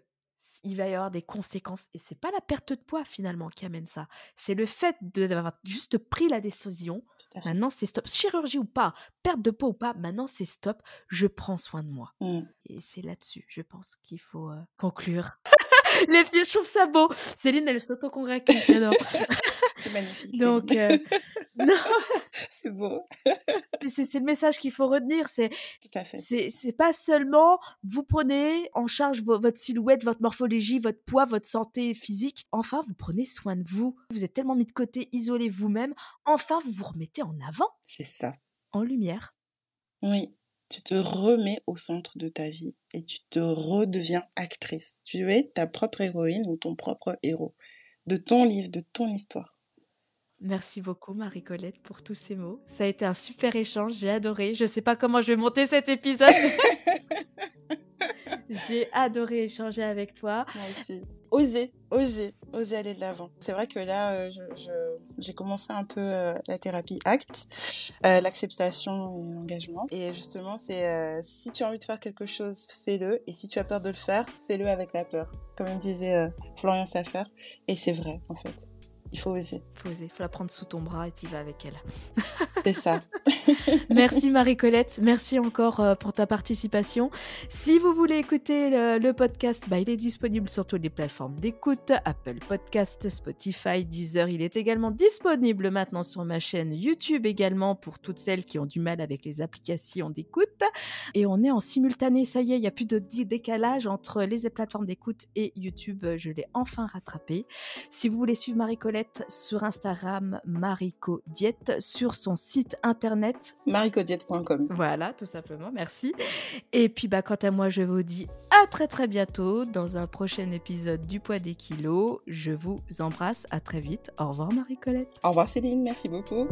il va y avoir des conséquences et c'est pas la perte de poids finalement qui amène ça. C'est le fait de- d'avoir juste pris la décision. Maintenant c'est stop, chirurgie ou pas, perte de poids ou pas, maintenant c'est stop. Je prends soin de moi. Mm. Et c'est là-dessus, je pense qu'il faut euh, conclure. Les filles, je trouve ça beau. Céline, elle s'auto-congrègue, j'adore. C'est magnifique, Donc, euh, non, C'est beau. c'est le message qu'il faut retenir. C'est Tout à fait. c'est c'est pas seulement vous prenez en charge vo- votre silhouette, votre morphologie, votre poids, votre santé physique. Enfin, vous prenez soin de vous. Vous êtes tellement mis de côté, isolé vous-même. Enfin, vous vous remettez en avant, C'est ça. en lumière. Oui. Tu te remets au centre de ta vie et tu te redeviens actrice. Tu es ta propre héroïne ou ton propre héros de ton livre, de ton histoire. Merci beaucoup, Marie-Colette, pour tous ces mots. Ça a été un super échange. J'ai adoré. Je sais pas comment je vais monter cet épisode. J'ai adoré échanger avec toi. Moi aussi. Oser, oser, oser aller de l'avant. C'est vrai que là, euh, j'ai commencé un peu euh, la thérapie ACT, euh, l'acceptation et l'engagement. Et justement, c'est si tu as envie de faire quelque chose, fais-le. Et si tu as peur de le faire, fais-le avec la peur. Comme me disait Florian Safer. Et c'est vrai, en fait. Il faut oser. Faut oser, faut la prendre sous ton bras et tu vas avec elle. C'est ça. Merci Marie-Colette, merci encore euh, pour ta participation. Si vous voulez écouter le, le podcast, bah, il est disponible sur toutes les plateformes d'écoute, Apple Podcast, Spotify, Deezer. Il est également disponible maintenant sur ma chaîne YouTube également pour toutes celles qui ont du mal avec les applications d'écoute. Et on est en simultané, ça y est, il n'y a plus de dé- décalage entre les plateformes d'écoute et YouTube. Je l'ai enfin rattrapé. Si vous voulez suivre Marie-Colette sur Instagram, Marico Diète, sur son site internet maricodiette.com. voilà, tout simplement, merci. Et puis, bah, quant à moi, je vous dis à très très bientôt dans un prochain épisode du poids des kilos. Je vous embrasse, à très vite. Au revoir Marie-Colette. Au revoir Céline, merci beaucoup.